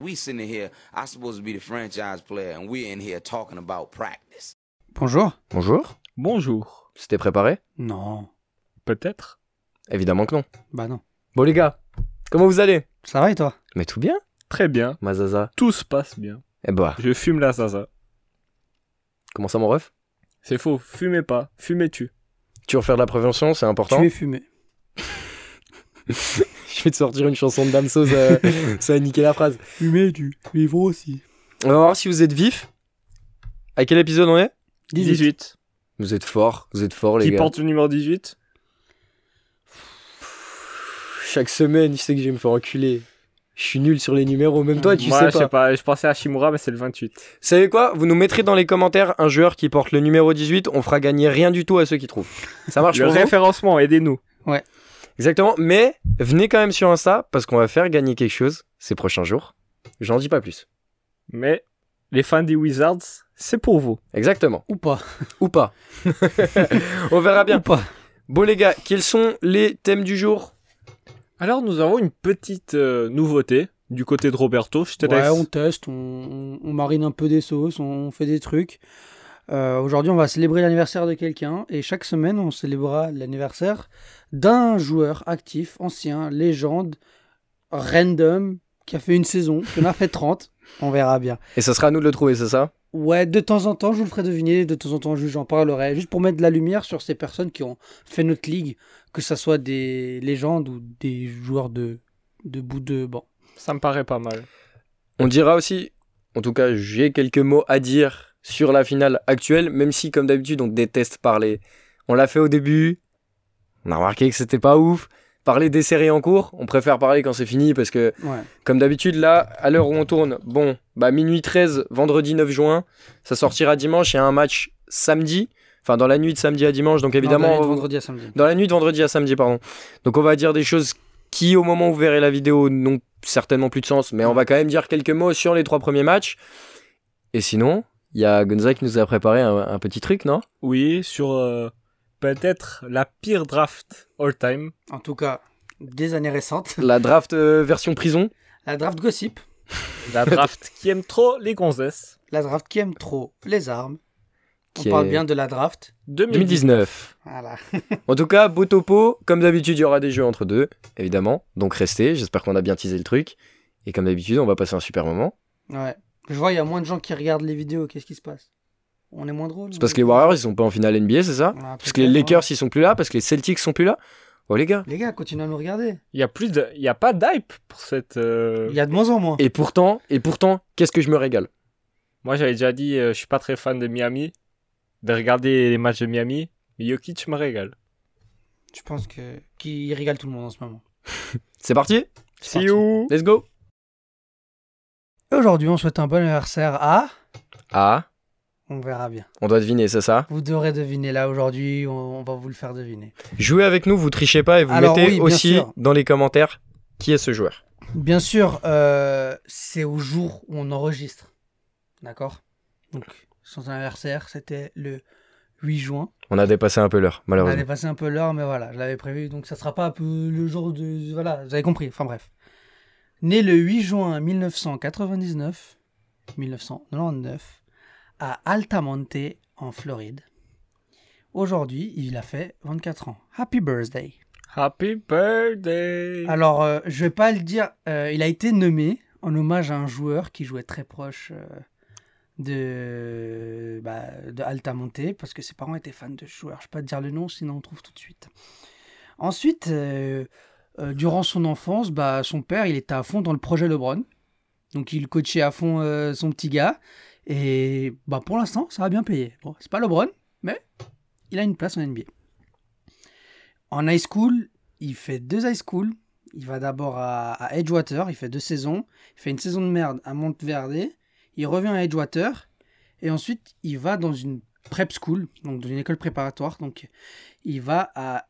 We sitting here, I supposed to be the franchise player, and we're in here talking about practice. Bonjour. Bonjour. Bonjour. C'était préparé? Non. Peut-être. Évidemment que non. Bah non. Bon les gars, comment vous allez? Ça va et toi? Mais tout bien, Très bien. ma zaza. Tout se passe bien. Eh bah, Je fume la zaza. comment ça mon ref? C'est faux. Fumez pas. Fumez-tu. Tu veux refaire de la prévention, c'est important? Tu es fumé. Te sortir une chanson de Damso, ça, ça va niquer la phrase. Fumé, tu. Vivre aussi. On va voir si vous êtes vif. À quel épisode on est? 18. Vous êtes forts, vous êtes forts les Qui gars. porte le numéro 18 Chaque semaine, je sais que je vais me faire enculer. Je suis nul sur les numéros, même toi tu Moi, sais je sais pas. pas. Je pensais à Shimura, mais c'est le 28. Vous savez quoi? Vous nous mettrez dans les commentaires un joueur qui porte le numéro 18, on fera gagner rien du tout à ceux qui trouvent. Ça marche Le pour référencement, aidez-nous. Exactement, mais venez quand même sur Insta parce qu'on va faire gagner quelque chose ces prochains jours. J'en dis pas plus. Mais les fans des Wizards, c'est pour vous. Exactement. Ou pas. Ou pas. On verra bien. Ou pas. Bon les gars, quels sont les thèmes du jour? Alors, nous avons une petite euh, nouveauté du côté de Roberto. Je te Ouais, laisse. on teste, on, on- on marine un peu des sauces, on fait des trucs. Euh, Aujourd'hui, on va célébrer l'anniversaire de quelqu'un et chaque semaine, on célébrera l'anniversaire d'un joueur actif, ancien, légende, random, qui a fait une saison, qui en a fait 30. On verra bien. Et ça sera à nous de le trouver, c'est ça? Ouais, de temps en temps, je vous le ferai deviner, de temps en temps, je- j'en parlerai, juste pour mettre de la lumière sur ces personnes qui ont fait notre ligue, que ce soit des légendes ou des joueurs de, de bout de banc. Ça me paraît pas mal. On dira aussi, en tout cas j'ai quelques mots à dire sur la finale actuelle, même si comme d'habitude on déteste parler. On l'a fait au début, on a remarqué que c'était pas ouf. Parler des séries en cours, on préfère parler quand c'est fini parce que Ouais. Comme d'habitude, là, à l'heure où on tourne, bon, bah minuit 13, vendredi 9 juin, ça sortira dimanche, il y a un match samedi, enfin dans la nuit de samedi à dimanche, donc évidemment, Non, de vendredi à samedi. dans la nuit de vendredi à samedi, pardon. Donc on va dire des choses qui, au moment où vous verrez la vidéo, n'ont certainement plus de sens, mais on va quand même dire quelques mots sur les trois premiers matchs. Et sinon, il y a Gonza qui nous a préparé un, un petit truc, non? Oui, sur euh, peut-être la pire draft all-time. En tout cas, des années récentes. La draft euh, version prison. La draft gossip. La draft qui aime trop les gonzesses. La draft qui aime trop les armes. On parle est- bien de la draft. 2019. 2019. Voilà. En tout cas, beau topo. Comme d'habitude, il y aura des jeux entre deux, évidemment. Donc restez. J'espère qu'on a bien teasé le truc. Et comme d'habitude, on va passer un super moment. Ouais. Je vois, il y a moins de gens qui regardent les vidéos. Qu'est-ce qui se passe? On est moins drôle C'est parce que les Warriors, ils sont pas en finale NBA, c'est ça? Ah, Parce que les Lakers, hein. ils sont plus là. Parce que les Celtics sont plus là? Oh les gars. Les gars, continuez à nous regarder. Il y a plus de, il y a pas d'hype pour cette. euh, Il y a de moins en moins. Et pourtant, et pourtant, qu'est-ce que je me régale? Moi, j'avais déjà dit, euh, je suis pas très fan de Miami, de regarder les matchs de Miami. Mais Jokic me régale. Je pense que qui régale tout le monde en ce moment? C'est parti? See parti. you. Let's go Aujourd'hui, on souhaite un bon anniversaire à. Ah, On verra bien. on doit deviner, c'est ça Vous devrez deviner là aujourd'hui. On, on va vous le faire deviner. Jouez avec nous, vous trichez pas et vous Alors mettez oui, aussi sûr. dans les commentaires qui est ce joueur. Bien sûr, euh, c'est au jour où on enregistre. D'accord? Donc, son anniversaire, c'était le 8 juin. On a dépassé un peu l'heure, On a malheureusement. dépassé un peu l'heure, mais voilà, je l'avais prévu, donc ça sera pas un peu le jour de... Voilà, vous avez compris, enfin bref. Né le 8 juin 1999, 1999, à Altamonte, en Floride. Aujourd'hui, il a fait 24 ans. Happy birthday. Happy birthday. Alors, euh, je vais pas le dire, euh, il a été nommé en hommage à un joueur qui jouait très proche euh, de, bah, de Altamonte, parce que ses parents étaient fans de ce joueur. Je vais pas te dire le nom, sinon on trouve tout de suite. Ensuite, euh, durant son enfance, bah, son père, il était à fond dans le projet LeBron. Donc, il coachait à fond euh, son petit gars. Et bah, pour l'instant, ça va bien payer. Bon, c'est pas LeBron, mais il a une place en NBA. En high school, il fait deux high school. Il va d'abord à, à Edgewater, il fait deux saisons. Il fait une saison de merde à Monteverde. Il revient à Edgewater. Et ensuite, il va dans une prep school, donc dans une école préparatoire. Donc, il va à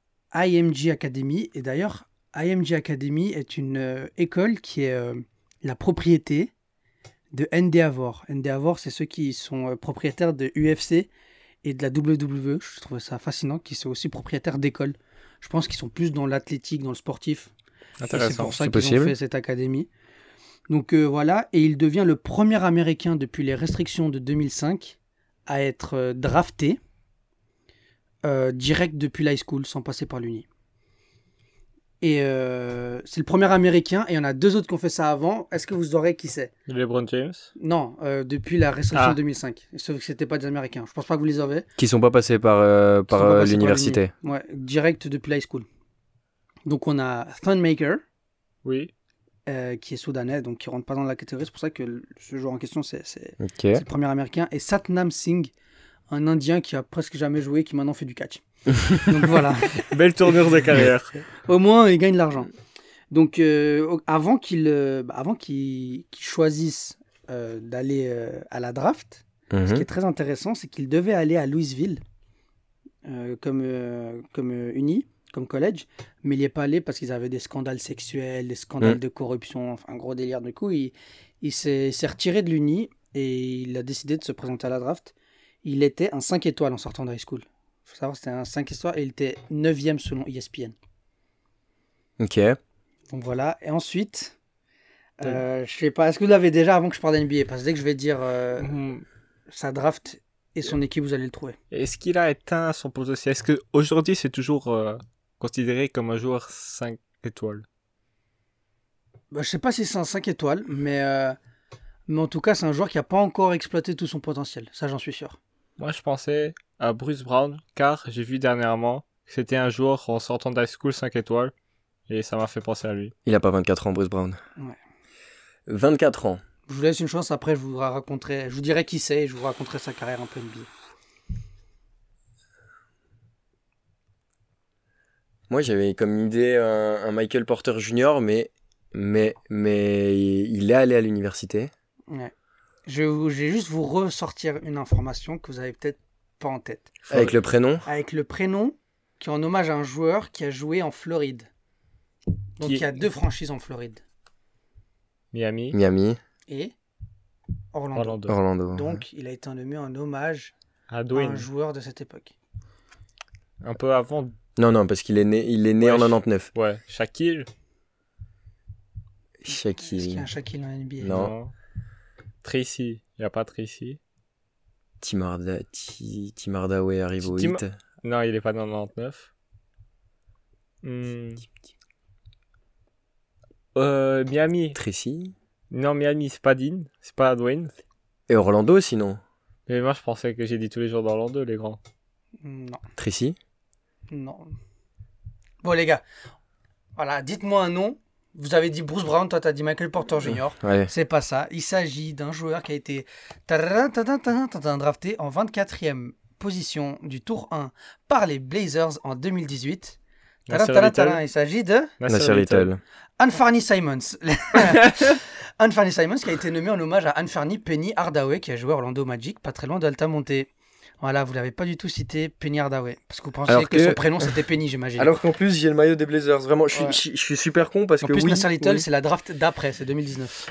IMG Academy. Et d'ailleurs, IMG Academy est une euh, école qui est euh, la propriété de Endeavor. Endeavor, c'est ceux qui sont euh, propriétaires de UFC et de la WWE. Je trouve ça fascinant qu'ils soient aussi propriétaires d'écoles. Je pense qu'ils sont plus dans l'athlétique, dans le sportif. C'est Intéressant. pour ça qu'ils ont fait cette académie. Donc euh, voilà, et il devient le premier Américain depuis les restrictions de 2005 à être euh, drafté euh, direct depuis l'high school sans passer par l'Uni. Et euh, c'est le premier Américain, et il y en a deux autres qui ont fait ça avant. Est-ce que vous saurez qui c'est LeBron James? Non, euh, depuis la restriction Ah. de 2005. Sauf que c'était pas des Américains. Je pense pas que vous les avez. Qui sont pas passés par, euh, par sont pas passés par l'université. l'Uni. Ouais, direct depuis l'high school. Donc on a Thunmaker, Oui. euh, qui est soudanais, donc qui rentre pas dans la catégorie. C'est pour ça que le- ce joueur en question, c'est c'est- Ok. c'est le premier américain. Et Satnam Singh, un indien qui a presque jamais joué, qui maintenant fait du catch. donc voilà. Belle tournure de carrière. Au moins, il gagne de l'argent. Donc, euh, avant qu'il euh, bah, choisisse euh, d'aller euh, à la draft, ce qui Mhm. est très intéressant, c'est qu'il devait aller à Louisville euh, comme, euh, comme euh, uni, comme collège, mais il n'y est pas allé parce qu'ils avaient des scandales sexuels, des scandales Mm. de corruption, enfin, un gros délire. Du coup, il s'est retiré de l'uni et il a décidé de se présenter à la draft. Il était un 5 étoiles en sortant de high school. Il faut savoir, c'était un 5 étoiles et il était 9e selon ESPN. Ok. Donc voilà. Et ensuite, euh, je sais pas, est-ce que vous l'avez déjà avant que je parle d'NBA Parce que dès que je vais dire euh, Mhm. sa draft et son équipe, vous allez le trouver. Est-ce qu'il a éteint son potentiel? Est-ce qu'aujourd'hui, c'est toujours euh, considéré comme un joueur 5 étoiles? Bah, je sais pas si c'est un 5 étoiles, mais, euh, mais en tout cas, c'est un joueur qui n'a pas encore exploité tout son potentiel. Ça, j'en suis sûr. Moi, je pensais à Bruce Brown, car j'ai vu dernièrement que c'était un joueur en sortant d'high school 5 étoiles, et ça m'a fait penser à lui. Il a pas 24 ans, Bruce Brown. Ouais. 24 ans. Je vous laisse une chance, après, je vous raconterai, je vous dirai qui c'est et je vous raconterai sa carrière un peu NBA. Moi, j'avais comme idée un, un Michael Porter Jr., mais, mais, mais il est allé à l'université. Ouais. Je, vous- je vais juste vous ressortir une information que vous avez peut-être pas en tête. Avec le prénom? Avec le prénom qui est en hommage à un joueur qui a joué en Floride. Donc Qui- il y a deux franchises en Floride. Miami, Miami, Et Orlando. Orlando. Orlando. Donc il a été nommé en hommage À à Dwayne. un joueur de cette époque. Un peu avant. Non, non, parce qu'il est né, il est né Ouais, en je- 99. Ouais, Shaquille. Est-ce qu'il y a Shaquille, un Shaquille en NBA Non. Tracy. Il n'y a pas Tracy. Tim, Ti- Tim Hardaway arrive au Tim- 8. Non, il est pas dans le 99. Hmm. Euh, Miami. Tracy. Non, Miami, c'est pas Dean. C'est pas Dwayne. Et Orlando, sinon. Mais moi, je pensais que j'ai dit tous les jours d'Orlando, les grands. Non, Tracy. non. Bon les gars, voilà, dites-moi un nom. Vous avez dit Bruce Brown, toi t'as dit Michael Porter Jr. Ouais. C'est pas ça. Il s'agit d'un joueur qui a été drafté en 24e position du tour 1 par les Blazers en 2018. Tadam, Nasser tadam, Little. tadam. Il s'agit de Nasir Little. Anfarni Simons. Anfarni Simons qui a été nommé en hommage à Anfarni Penny Hardaway qui a joué Orlando Magic, pas très loin d'Altamonte. Voilà, vous l'avez pas du tout cité, Penny Hardaway. Parce que vous pensiez que... que- son prénom c'était Penny, j'imagine. Alors qu'en plus, j'ai le maillot des Blazers. Vraiment, je suis, Ouais. je, je suis super con parce en que. plus, oui, Nasser Little, oui. c'est la draft d'après, c'est 2019.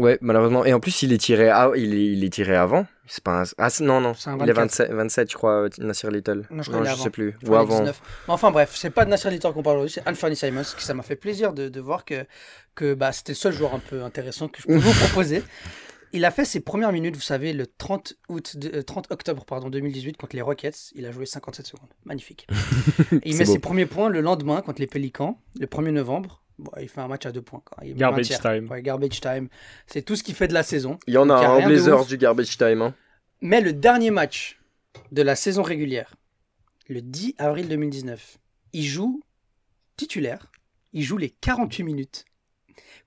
Ouais, malheureusement. Et en plus, il est tiré, à- il est, il est tiré avant. C'est pas un... Ah, non, non. Un Il est 24. 27, 27, je crois, Nasir Little. Non, je est je avant. sais plus. Je Ou avant. 19. Mais enfin bref, c'est pas de Nasser Little qu'on parle aujourd'hui, c'est Anthony Simons, qui ça m'a fait plaisir de, de voir que, que bah, c'était le seul joueur un peu intéressant que je peux vous proposer. Il a fait ses premières minutes, vous savez, le 30, août de- euh, 30 octobre pardon, 2018 contre les Rockets. Il a joué 57 secondes. Magnifique. Et il met beau. ses premiers points le lendemain contre les Pélicans, le 1er novembre. Bon, il fait un match à deux points. quoi. Il met Garbage time. Ouais, garbage time. C'est tout ce qu'il fait de la saison. Il y en a Donc, a un Blazers du garbage time. Hein. Mais le dernier match de la saison régulière, le 10 avril 2019, il joue titulaire, il joue les 48 minutes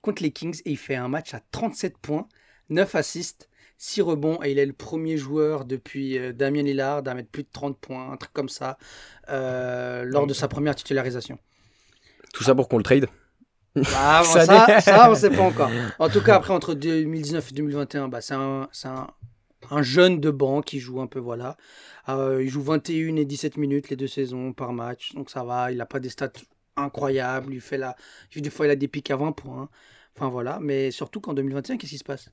contre les Kings et il fait un match à 37 points, 9 assists, 6 rebonds et il est le premier joueur depuis euh, Damien Lillard à mettre plus de 30 points, un truc comme ça, euh, lors de sa première titularisation. Tout ça pour qu'on le trade. Ah, bon, Ça on sait pas encore. En tout cas, après, entre 2019 et 2021, bah, c'est un, c'est un, un jeune de banc qui joue un peu, voilà. Euh, il joue 21 et 17 minutes les deux saisons par match, donc ça va. Il n'a pas des stats incroyables. Il fait la... Des fois, il a des pics à 20 points. Enfin, voilà. Mais surtout qu'en 2021, qu'est-ce qui se passe?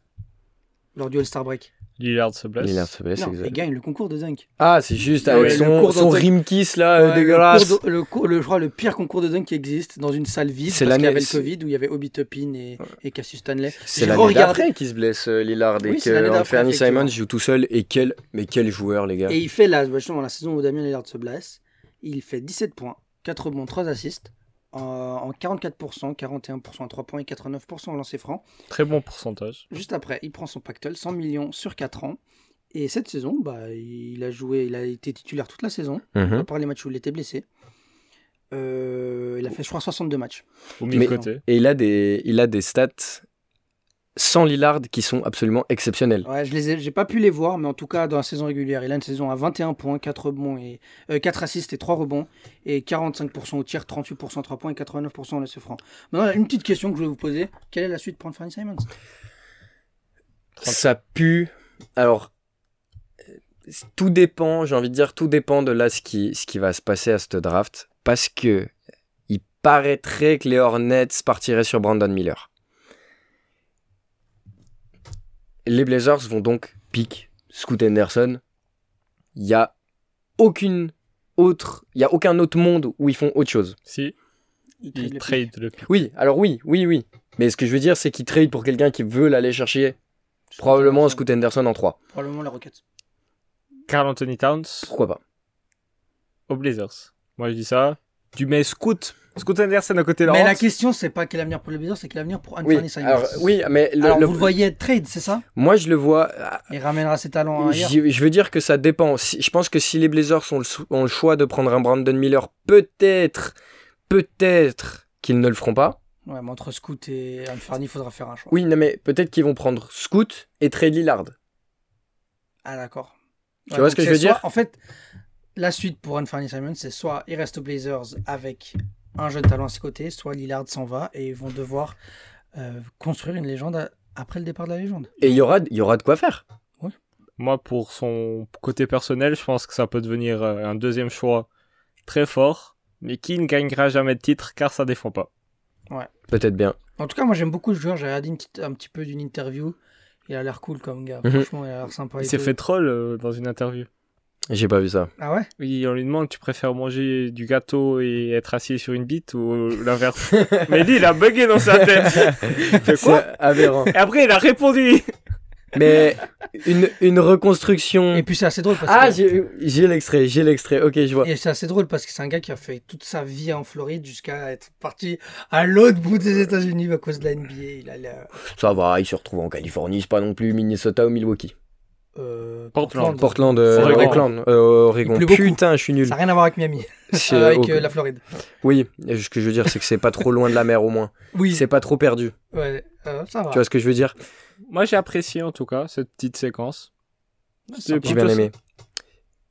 Lors du All-Star Break. Lillard se blesse. Lillard se blesse, non, exact. il gagne le concours de dunk. Ah, c'est juste Ouais, avec le son, cours son rimkiss là, Ouais, le dégueulasse. de- Le, je crois le pire concours de dunk qui existe dans une salle vide. C'est parce qu'il y l'année- avait le Covid où il y avait Obi Toppin et, et Cassius Stanley. C'est l'année regardé- d'après qu'il se blesse euh, Lillard et Oui, l'année que Simons effectivement. joue tout seul. Et quel, mais quel joueur, les gars. Et il fait la, justement, la saison où Damien Lillard se blesse. Il fait 17 points, 4 rebonds, 3 assists. En, en 44%, 41% à 3 points et 89% au lancer franc. Très bon pourcentage. Juste après, il prend son pactole, 100 millions sur 4 ans. Et cette saison, bah, il a joué, il a été titulaire toute la saison, Mhm. à part les matchs où il était blessé. Euh, il a fait, je crois, 62 matchs. Au. Et il a des, il a des stats sans Lillard qui sont absolument exceptionnels. Ouais, je les ai, j'ai pas pu les voir, mais en tout cas, dans la saison régulière, il a une saison à 21 points, 4 rebonds et euh, 4 assists et 3 rebonds, et 45% au tir, 38% à 3 points et 89% au lancer franc. Maintenant, une petite question que je vais vous poser quelle est la suite pour Anthony Simons Ça pue. Alors, euh, tout dépend, j'ai envie de dire, tout dépend de là ce qui, ce qui va se passer à cette draft. Parce que il paraîtrait que les Hornets partiraient sur Brandon Miller. Les Blazers vont donc pick Scoot Henderson. Il y a aucune autre, il y a aucun autre monde où ils font autre chose. Si, Il il le trade le Oui, alors oui, oui, oui. Mais ce que je veux dire, c'est qu'ils trade pour quelqu'un qui veut l'aller chercher. Probablement Scoot Henderson en 3. Probablement la Rocket. Carl Anthony Towns Pourquoi pas aux Blazers. Moi je dis ça. Tu mets Scoot, Scoot Anderson à côté de Mais la question, c'est pas quel avenir pour les Blazers, c'est quel avenir pour Oui, Anthony Simons. alors, oui, mais le- Alors, le- vous le voyez être trade, c'est ça? Moi je le vois. Il ramènera ses talents ailleurs. Je je veux dire que ça dépend. Si- je pense que si les Blazers ont le, sou- ont le choix de prendre un Brandon Miller, peut-être, peut-être qu'ils ne le feront pas. Ouais, mais entre Scoot et Anthony, il faudra faire un choix. Oui, non, mais peut-être qu'ils vont prendre Scoot et trade Lillard. Ah, d'accord. Tu vois ce que je veux soit- dire? En fait, la suite pour Anthony Simons, c'est soit il reste aux Blazers avec un jeune talent à ses côtés, soit Lillard s'en va et ils vont devoir euh, construire une légende après le départ de la légende. Et il y aura, il y aura de quoi faire. Moi, pour son côté personnel, je pense que ça peut devenir euh, un deuxième choix très fort, mais qui ne gagnera jamais de titre car ça défend pas. Peut-être bien. En tout cas, moi j'aime beaucoup le joueur. J'ai regardé une petite- un petit peu d'une interview. Il a l'air cool comme gars. Mhm. Franchement, il a l'air sympa. Il s'est fait troll euh, dans une interview. J'ai pas vu ça. Ah ouais? Oui, on lui demande tu préfères manger du gâteau et être assis sur une bite ou l'inverse? mais lui, il a bugué dans sa tête. C'est aberrant. Et après, il a répondu. Mais une, une reconstruction. Et puis c'est assez drôle parce Ah, que. j'ai j'ai l'extrait, j'ai l'extrait. Ok, je vois. Et c'est assez drôle parce que c'est un gars qui a fait toute sa vie en Floride jusqu'à être parti à l'autre bout des États-Unis à cause de la NBA. Il a. Ça va, il se retrouve en Californie, c'est pas non plus Minnesota ou Milwaukee. Euh, Portland. Portland, euh, Oregon. Euh, Oregon. Putain, je suis nul. Ça n'a rien à voir avec Miami, C'est- avec euh, la Floride. Oui, et ce que je veux dire, c'est que c'est pas trop loin de la mer au moins. Oui, C'est pas trop perdu. ouais, euh, ça va. Tu vois ce que je veux dire? Moi, j'ai apprécié en tout cas cette petite séquence. J'ai bien aimé.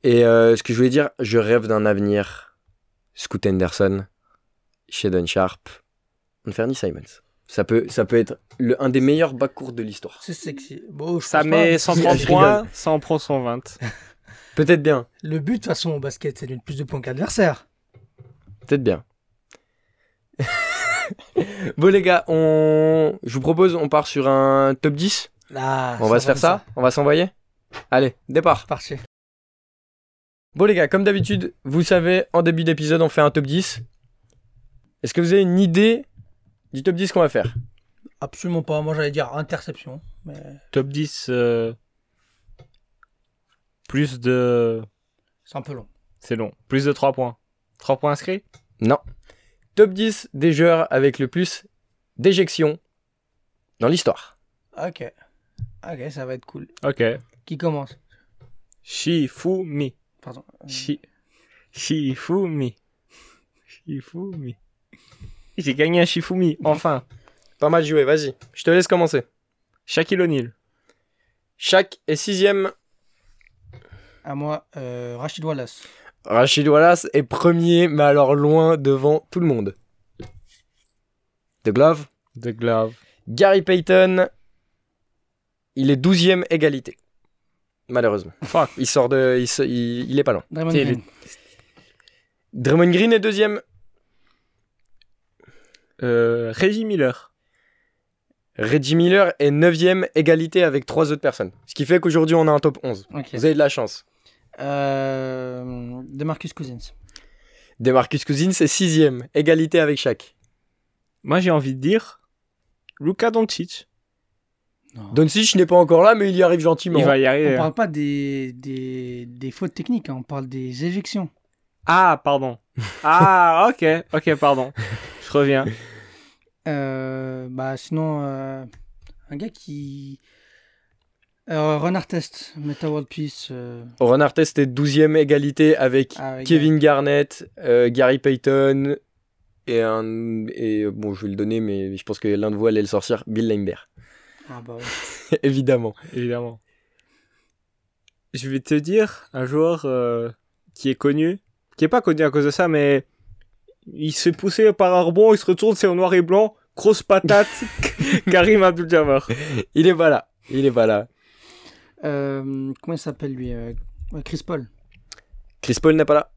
Et euh, ce que je voulais dire, je rêve d'un avenir. Scoot Henderson, Shadon Sharp, Anthony Simons. Ça peut, ça peut être le, un des meilleurs backcourts de l'histoire. C'est sexy. Bon, je Ça met pas. 130 Je points, ça en prend 120. Peut-être bien, Le but, de toute façon, au basket, c'est de plus de points qu'adversaire. peut-être bien. bon les gars, on... je vous propose, on part sur un top 10. Ah, On va se faire ça? On va s'envoyer? Allez, départ. Parti. Bon les gars, comme d'habitude, vous savez, en début d'épisode, on fait un top 10. Est-ce que vous avez une idée du top 10 qu'on va faire Absolument pas. Moi, j'allais dire interception. Mais Top 10, euh, plus de. c'est un peu long. C'est long. Plus de 3 points. 3 points inscrits? Non. Top 10 des joueurs avec le plus d'éjections dans l'histoire. Ok. Ok, ça va être cool. Ok. Qui commence? Shifumi. Pardon. Shi... Shifumi. Shifumi. J'ai gagné un Shifumi, enfin. Pas mal joué, vas-y. Je te laisse commencer. Shaquille O'Neal. Shaq est sixième. À moi, euh, Rachid Wallace. Rachid Wallace est premier, mais alors loin devant tout le monde. De Glove. The Glove. Gary Payton. Il est douzième égalité. Malheureusement. Fuck. Il sort de... Il, se- il- il est pas loin. Draymond Green. Draymond Green est deuxième. Euh, Reggie Miller. Reggie Miller est 9ème égalité avec trois autres personnes. Ce qui fait qu'aujourd'hui, on a un top 11. Ok. Vous avez de la chance. Euh, de Marcus Cousins. Demarcus Cousins est 6ème, égalité avec chaque. Moi, j'ai envie de dire Luka Doncic. Doncic n'est pas encore là, mais il y arrive gentiment. Il va y On arriver. hein. parle pas des, des, des fautes techniques, hein, on parle des éjections. Ah, pardon. Ah, ok, ok, pardon. Je reviens. Euh, bah sinon, euh, un gars qui... Euh, Ron Artest, Meta World Peace. euh, Ron Artest est 12ème égalité avec avec Kevin Garnett, euh, Gary Payton et un. Et bon, je vais le donner, mais je pense que l'un de vous allait le sortir Bill Lambert. Ah bah ouais. Évidemment. Évidemment. Je vais te dire un joueur euh, qui est connu, qui est pas connu à cause de ça, mais il se fait pousser par un rebond, il se retourne, c'est en noir et blanc, grosse patate, Karim Abdul-Jabbar. Il est pas là. Il est pas là. Euh, comment il s'appelle lui euh, Chris Paul. Chris Paul n'est pas là.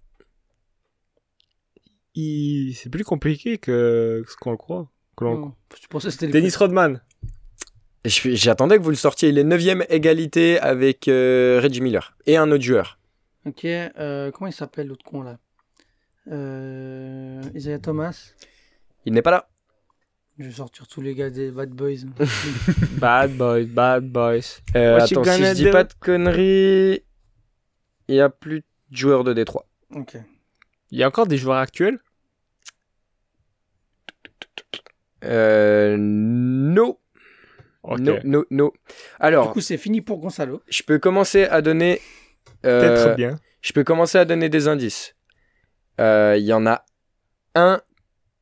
Il... C'est plus compliqué que ce qu'on le croit. que l'on- Non, je pensais que c'était Dennis Rodman. J'attendais que vous le sortiez. Il est 9ème égalité avec euh, Reggie Miller et un autre joueur. Ok, euh, comment il s'appelle l'autre con là? Euh, Isaiah Thomas. Il n'est pas là. Je vais sortir tous les gars des Bad Boys. Bad boys, bad boys. Euh, attends, si je dis pas de conneries, il y a plus de joueurs de Détroit. ok. Il y a encore des joueurs actuels? Euh, no. Ok. No, no, no. Du Alors, coup, c'est fini pour Gonzalo. je peux commencer à donner. euh, Peut-être bien. Je peux commencer à donner des indices. Euh, Il y en a un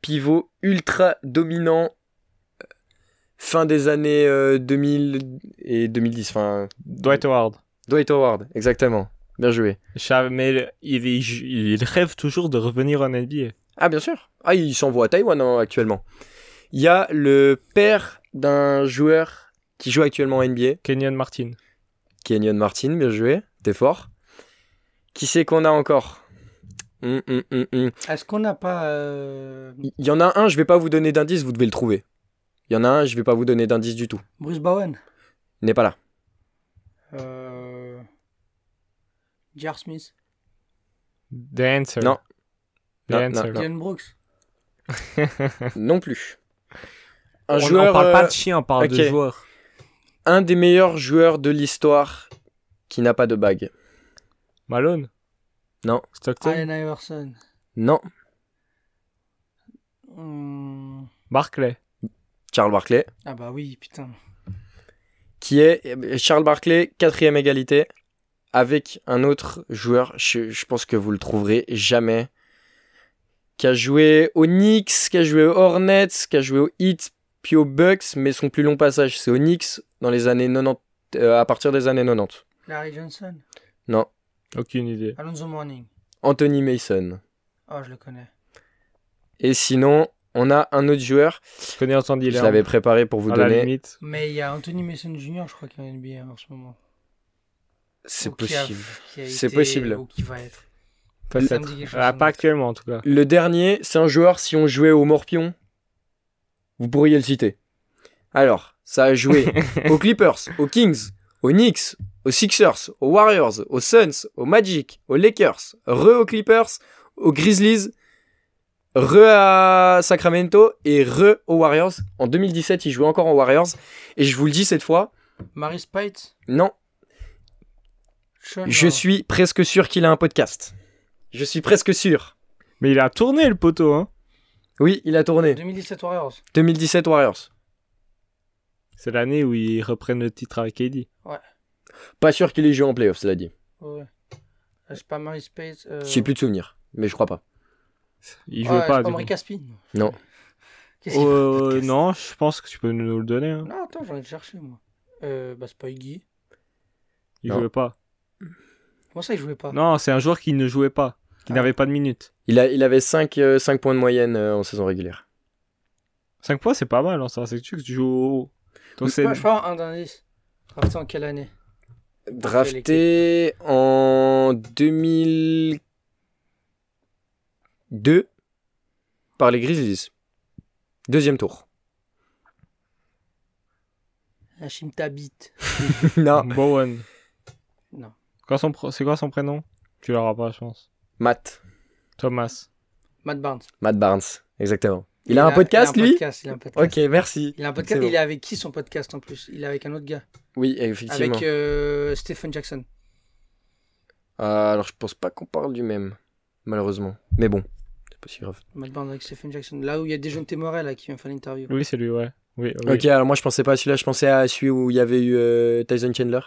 pivot ultra dominant euh, fin des années euh, 2000 et 2010. Enfin, Dwight Howard. Dwight Howard, exactement. Bien joué. Mais il rêve toujours de revenir en NBA. Ah, bien sûr. Ah, il s'envoie à Taïwan hein, actuellement. Il y a le père d'un joueur qui joue actuellement en NBA, Kenyon Martin. Kenyon Martin, bien joué. T'es fort. Qui c'est qu'on a encore? Hum, hum, hum. Est-ce qu'on n'a pas. euh, Il y en a un, je vais pas vous donner d'indice, vous devez le trouver. Il y en a un, je vais pas vous donner d'indice du tout. Bruce Bowen Il n'est pas là. euh... Jar Smith The Answer. Non. Non, non, non. Dylan Brooks Non plus. Un on, joueur, on parle pas euh, de chien, on parle de joueur. un des meilleurs joueurs de l'histoire qui n'a pas de bague. Malone. Non. Stockton? Allen Iverson Non. Hmm. Barclay. Charles Barkley. Ah bah oui, putain. Qui est Charles Barkley, quatrième égalité, avec un autre joueur, je, je pense que vous le trouverez jamais, qui a joué aux Knicks, qui a joué aux Hornets, qui a joué aux Heat, puis aux Bucks, mais son plus long passage, c'est aux Knicks dans les années 90, euh, à partir des années 90. Larry Johnson Non. Aucune idée. Alonso Mourning Anthony Mason. Oh, je le connais. Et sinon, on a un autre joueur, Je connais entendu je l'avais préparé pour vous à la donner. limite. Mais il y a Anthony Mason Jr., je crois, qui est en NBA en ce moment. C'est possible. C'est possible. Ou qui va être. Peut-être. Ça me dit quelque chose, Ah, pas me- actuellement en tout cas. Le dernier, c'est un joueur, si on jouait au Morpion, vous pourriez le citer. Alors, ça a joué aux Clippers, aux Kings, aux Knicks, aux Sixers, aux Warriors, aux Suns, aux Magic, aux Lakers, re aux Clippers, aux Grizzlies, re à Sacramento et re aux Warriors. En 2017, il jouait encore aux Warriors. Et je vous le dis cette fois, Maris Spite non, je suis presque sûr qu'il a un podcast. Je suis presque sûr. Mais il a tourné le poteau, hein. Oui, il a tourné. 2017 Warriors. 2017 Warriors. C'est l'année où ils reprennent le titre avec KD. Pas sûr qu'il ait joué en playoff, cela dit. Ouais. Euh, C'est pas Maris Spite. Euh... J'ai plus de souvenirs, mais je crois pas. Il Ouais, jouait c'est pas. pas. Caspi. Non. Qu'est-ce qu'il fait Euh, non, je pense que tu peux nous le donner. Hein. Non, attends, j'en ai cherché, moi. Euh, bah, c'est pas Iggy. Il Non. jouait pas. Comment ça, il jouait pas? Non, c'est un joueur qui ne jouait pas, qui Ah. n'avait pas de minutes. Il, a, il avait 5, points de moyenne euh, en saison régulière. 5 points, c'est pas mal, hein, ça. C'est que tu joues au. Donc Je c'est. pas, un d'indice. Drafté en quelle année? Drafté en 2002 par les Grizzlies. Deuxième tour. Hachim Tabit. non, Bowen. Non. C'est quoi son prénom? Tu l'auras pas, je pense. Matt. Thomas. Matt Barnes. Matt Barnes, exactement. Il, a un podcast, il a un lui podcast, il a un podcast. Ok, merci. Il a un podcast. C'est Il bon. est avec qui son podcast en plus? Il est avec un autre gars. Oui, effectivement. Avec euh, Stephen Jackson. Euh, alors, je pense pas qu'on parle du même, malheureusement. Mais bon, c'est pas si grave. Matt Barnes avec Stephen Jackson. Là où il y a des jeunes témoins là qui vient faire l'interview. Oui, c'est lui, ouais. Oui, oui. Ok, alors moi, je pensais pas à celui-là, je pensais à celui où il y avait eu euh, Tyson Chandler.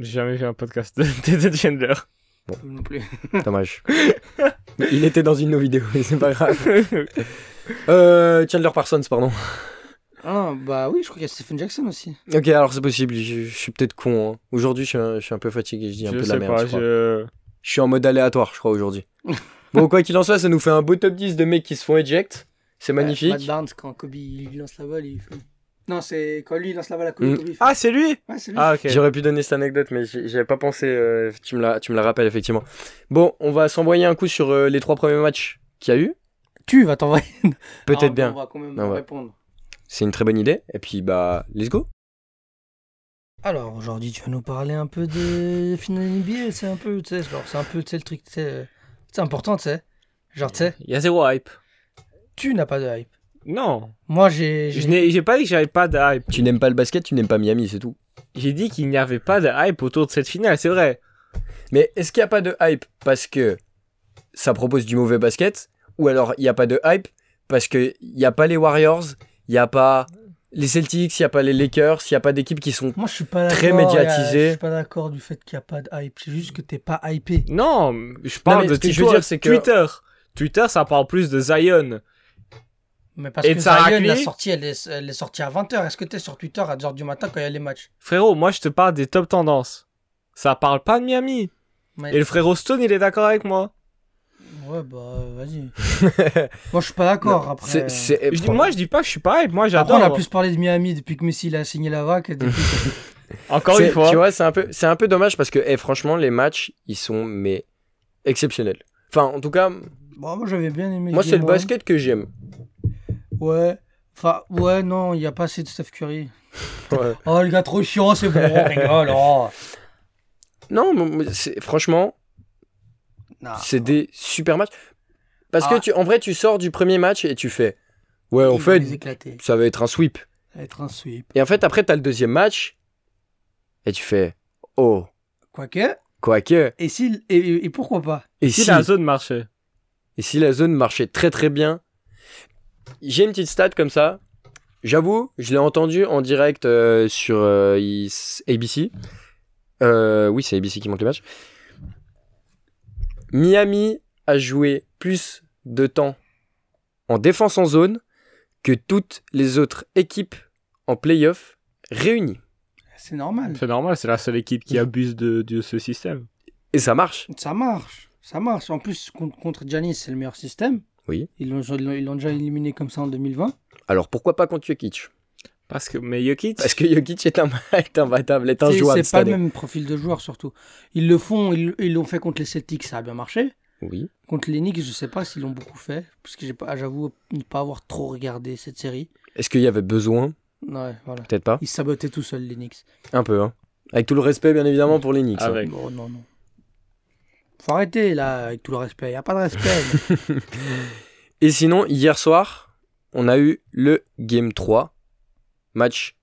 J'ai jamais vu un podcast de Ted Chandler. Non plus. Dommage. il était dans une de nos vidéos, mais c'est pas grave. Euh, Chandler Parsons, pardon. Ah bah oui, je crois qu'il y a Stephen Jackson aussi. Ok, alors c'est possible, je, je suis peut-être con. hein. Aujourd'hui, je, suis un- je suis un peu fatigué, je dis un peu de la merde. pas, je, crois. je... Je suis en mode aléatoire, je crois, aujourd'hui. bon, quoi qu'il en soit, ça nous fait un beau top 10 de mecs qui se font eject. C'est Ouais, magnifique. Matt Barnes, quand Kobe il lui lance la balle, il fait. Non, c'est quand lui il lance la balle à. Mm. Ah, c'est lui ouais, c'est lui. Ah, ok. J'aurais pu donner cette anecdote, mais j'y j'y avais pas pensé. euh, tu, me la, tu me la rappelles, effectivement. Bon, on va s'envoyer un coup sur euh, les trois premiers matchs qu'il y a eu. Tu vas t'envoyer. Peut-être Ah, bien. On va quand même ouais. répondre. C'est une très bonne idée. Et puis, bah, let's go. Alors aujourd'hui, tu vas nous parler un peu des finales NBA. C'est un peu, tu sais, genre, c'est un peu, tu sais, le truc, tu sais, euh, c'est important, tu sais. Genre, tu sais, Il y a zéro hype. tu n'as pas de hype. Non. Moi, j'ai. Je j'ai- n'ai j'ai pas dit que j'avais pas de hype. Tu n'aimes pas le basket, tu n'aimes pas Miami, c'est tout. J'ai dit qu'il n'y avait pas de hype autour de cette finale, c'est vrai. Mais est-ce qu'il n'y a pas de hype parce que ça propose du mauvais basket Ou alors il n'y a pas de hype parce qu'il n'y a pas les Warriors, il n'y a pas les Celtics, il n'y a pas les Lakers, il n'y a pas d'équipes qui sont. Moi, je suis pas Très d'accord, médiatisé. y a- Je suis pas d'accord du fait qu'il n'y a pas de hype. C'est juste que t'es pas hypé. Non, je parle de ce que je veux Twitter, dire, c'est que- Twitter. Twitter, ça parle plus de Zion. Mais parce Et que Sarah la sortie, elle est, elle est sortie à 20h. Est-ce que t'es sur Twitter à 2h du matin quand il y a les matchs? Frérot, moi je te parle des top tendances. Ça parle pas de Miami. Mais- Et le frérot Stone, il est d'accord avec moi. Ouais, bah, vas-y. Moi, je suis pas d'accord. Après, C'est- c'est- Je dis, moi, je dis pas que je suis pas hype. Moi, Après, j'adore. on a plus parlé de Miami depuis que Messi il a signé la vague. depuis que- Encore c'est- une fois. Tu vois, c'est un peu, c'est un peu dommage parce que, eh, franchement, les matchs, ils sont mais exceptionnels. Enfin, en tout cas, Bon, moi, j'avais bien aimé. moi, c'est le basket que j'aime. Ouais. Enfin, ouais, non, il n'y a pas assez de Steph Curry. Ouais. Oh, le gars trop chiant, c'est bon, on rigole. Oh. Non, mais c'est- franchement, c'est des super matchs. Parce Ah. que tu, en vrai, tu sors du premier match et tu fais, ouais, en fait, ça va être un sweep. Ça va être un sweep. Et en fait, après, t'as le deuxième match et tu fais, oh, Quoique. quoique. Et, si, et, et pourquoi pas? Et Si si, la zone marchait. et si la zone marchait très très bien, j'ai une petite stat comme ça. J'avoue, je l'ai entendu en direct euh, sur euh, ABC. Euh, oui, c'est ABC qui monte les matchs. Miami a joué plus de temps en défense en zone que toutes les autres équipes en playoff réunies. C'est normal. C'est normal, c'est la seule équipe qui abuse de, de ce système. Et ça marche. Ça marche. Ça marche. En plus, contre, contre Giannis, c'est le meilleur système. Oui. Ils l'ont ils déjà éliminé comme ça en 2020. Alors pourquoi pas contre Jokic? Parce que, mais Jokic, Parce que Jokic est, un, est imbattable, est C'est injouable c'est cette pas le même profil de joueur, surtout. Ils le font, ils ils l'ont fait contre les Celtics, ça a bien marché. Oui. Contre les Knicks, je sais pas s'ils l'ont beaucoup fait. Parce que j'ai pas- j'avoue ne pas avoir trop regardé cette série. Est-ce qu'il y avait besoin? Ouais, voilà. Peut-être pas. Ils sabotaient tout seuls, les Knicks. Un peu, hein. Avec tout le respect, bien évidemment, pour les Knicks. hein. avec. Oh, non, non. Faut arrêter, là, avec tout le respect. Y a pas de respect. Et sinon, hier soir, on a eu le Game 3. Match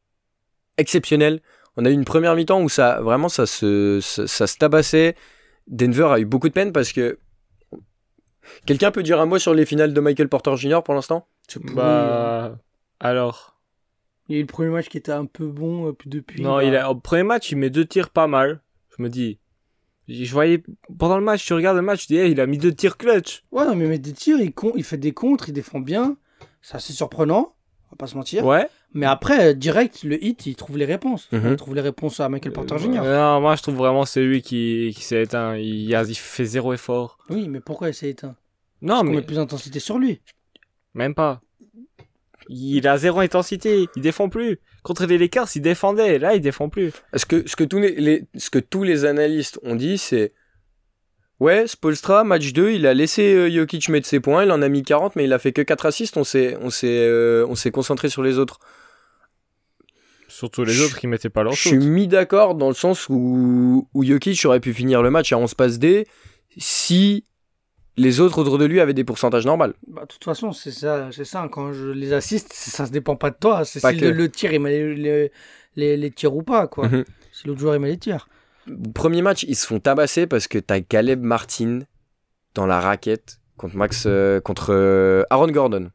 exceptionnel. On a eu une première mi-temps où ça, vraiment, ça se, ça, ça se tabassait. Denver a eu beaucoup de peine parce que. Quelqu'un peut dire un mot sur les finales de Michael Porter Jr. pour l'instant? C'est pourri. Bah. Alors. Il y a eu le premier match qui était un peu bon, euh, puis depuis. Non, bah, il a, au premier match, il met deux tirs pas mal. Je me dis. Je voyais. Pendant le match, tu regardes le match, tu dis, hey, il a mis deux tirs clutch. Ouais, non, mais il met des tirs, il, con... il fait des contres, il défend bien. C'est assez surprenant, on va pas se mentir. Ouais. Mais après, euh, direct, le hit, il trouve les réponses. Mhm. Il trouve les réponses à Michael Porter Jr. Euh, non, moi, je trouve vraiment c'est lui qui, qui s'est éteint. Il, a, il fait zéro effort. Oui, mais pourquoi il s'est éteint? Non, On mais met plus d'intensité sur lui. même pas. Il a zéro intensité. Il défend plus. Contre les Lakers, il défendait. Là, il défend plus. ce que, ce, que tous les, les- ce que tous les analystes ont dit, c'est Ouais, Spolstra, match 2, il a laissé euh, Jokic mettre ses points, il en a mis 40, mais il a fait que 4 assists, on s'est, on s'est, euh, on s'est concentré sur les autres. Surtout les Je- autres qui mettaient pas leur Je suis mis d'accord dans le sens où, où Jokic aurait pu finir le match à 11 passes D si les autres autour de lui avaient des pourcentages normaux. Bah, de toute façon, c'est ça, c'est ça. Quand je les assiste, ça se dépend pas de toi. C'est si que. le, le tir, il met les, les, les, les tirs ou pas, quoi. Mhm. Si l'autre joueur, il met les tirs. Premier match, ils se font tabasser parce que t'as Caleb Martin dans la raquette contre Max, euh, contre euh, Aaron Gordon.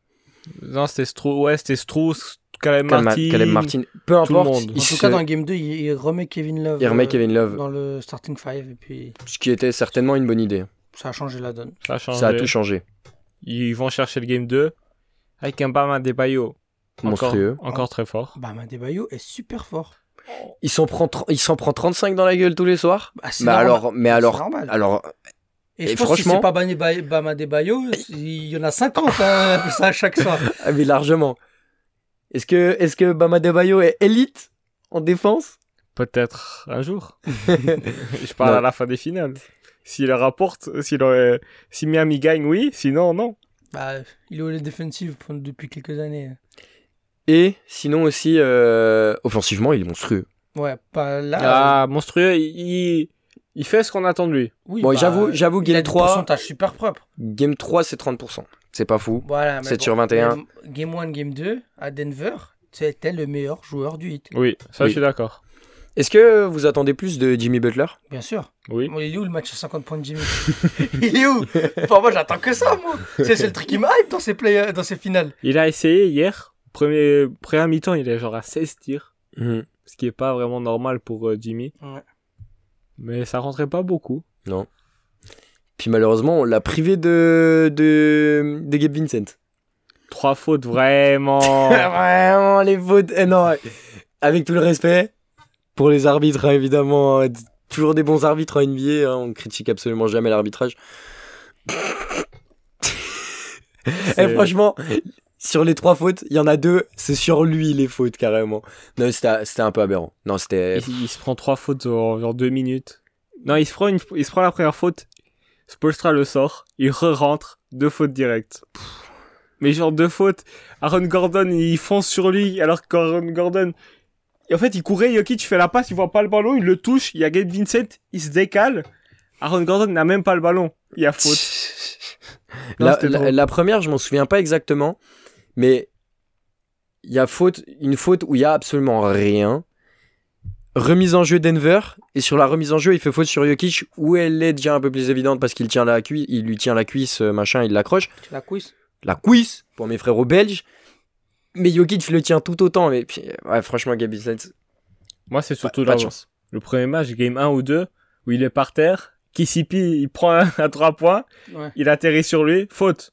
Non, c'était Strauss, ouais, c'était Strauss, Caleb Ma- Martin. Caleb Martin. Peu tout le importe. monde. il En tout se- cas, dans le game 2, il, il remet Kevin Love. il remet euh, Kevin Love, Dans le starting five, et puis ce qui était certainement une bonne idée. Ça a changé la donne. Ça a changé. Ça a tout changé. Ils vont chercher le game 2 avec un Bam Adebayo. Encore, Monstrueux. encore très fort. Bah, Madebayo est super fort. Il s'en prend, tr- il s'en prend 35 dans la gueule tous les soirs. Bah, c'est Mais normal. alors, mais C'est alors, normal. alors, Et, et je pense que si franchement- c'est pas Bam Adebayo- Bam Adebayo, il y en a 50, hein, ça, chaque soir. ah, mais largement. Est-ce que, est-ce que Bama Debayo est élite en défense? Peut-être un jour. Je parle Non. à la fin des finales. S'il rapporte, s'il aurait- si Miami gagne, oui. Sinon, non. Bah, il est au défensive depuis quelques années. Et sinon aussi, euh, offensivement, il est monstrueux. Ouais, pas là. Ah, monstrueux. Il, il fait ce qu'on attend de lui. oui, Bon, bah, j'avoue, j'avoue, il a Game des 3, pourcentages super propres. Game 3, c'est 30%. C'est pas fou. Voilà, mais 7 sur 21. mais Game 1, Game 2, à Denver, c'était le meilleur joueur du hit. Oui, ça, Oui. je suis d'accord. Est-ce que vous attendez plus de Jimmy Butler? Bien sûr. Oui. Bon, il est où le match à 50 points de Jimmy? Il est où? Enfin, moi, j'attends que ça, moi. C'est le truc qui hype dans ces, play dans ces finales. Il a essayé hier. Premier, première mi-temps, il est genre à 16 tirs. Mhm. Ce qui est pas vraiment normal pour euh, Jimmy. Ouais. Mais ça rentrait pas beaucoup. Non. Puis malheureusement, on l'a privé de, de, de Gabe Vincent. Trois fautes, vraiment. Vraiment, les fautes. eh non, avec tout le respect pour les arbitres, hein, évidemment. hein, toujours des bons arbitres en NBA. hein, on critique absolument jamais l'arbitrage. Et C'est- franchement, sur les trois fautes, il y en a deux, c'est sur lui les fautes carrément. Non, c'était c'était un peu aberrant. Non, c'était. il, il se prend trois fautes en genre deux minutes. Non, il se prend, une, il se prend la première faute. Spolstra le sort. Il re-rentre. Deux fautes directes. Mais genre deux fautes. Aaron Gordon, il fonce sur lui. Alors qu'Aaron Gordon. Et en fait, il courait. Jokic fait la passe. Il voit pas le ballon. Il le touche. Il y a Gabe Vincent. Il se décale. Aaron Gordon n'a même pas le ballon. Il y a faute. Non, La, première, je m'en souviens pas exactement, mais il y a faute, une faute où il y a absolument rien. Remise en jeu Denver et sur la remise en jeu, il fait faute sur Jokic où elle est déjà un peu plus évidente parce qu'il tient la cuisse, il lui tient la cuisse, euh, machin, il l'accroche. La quiz La cuisse pour mes frérots belges. Mais Jokic le tient tout autant. Mais puis, ouais, franchement, Gabi Vincent, Moi, c'est surtout pas de dans chance. le premier match, game 1 ou 2, où il est par terre. Kissipi, il prend un à trois points. Ouais. Il atterrit sur lui. Faute.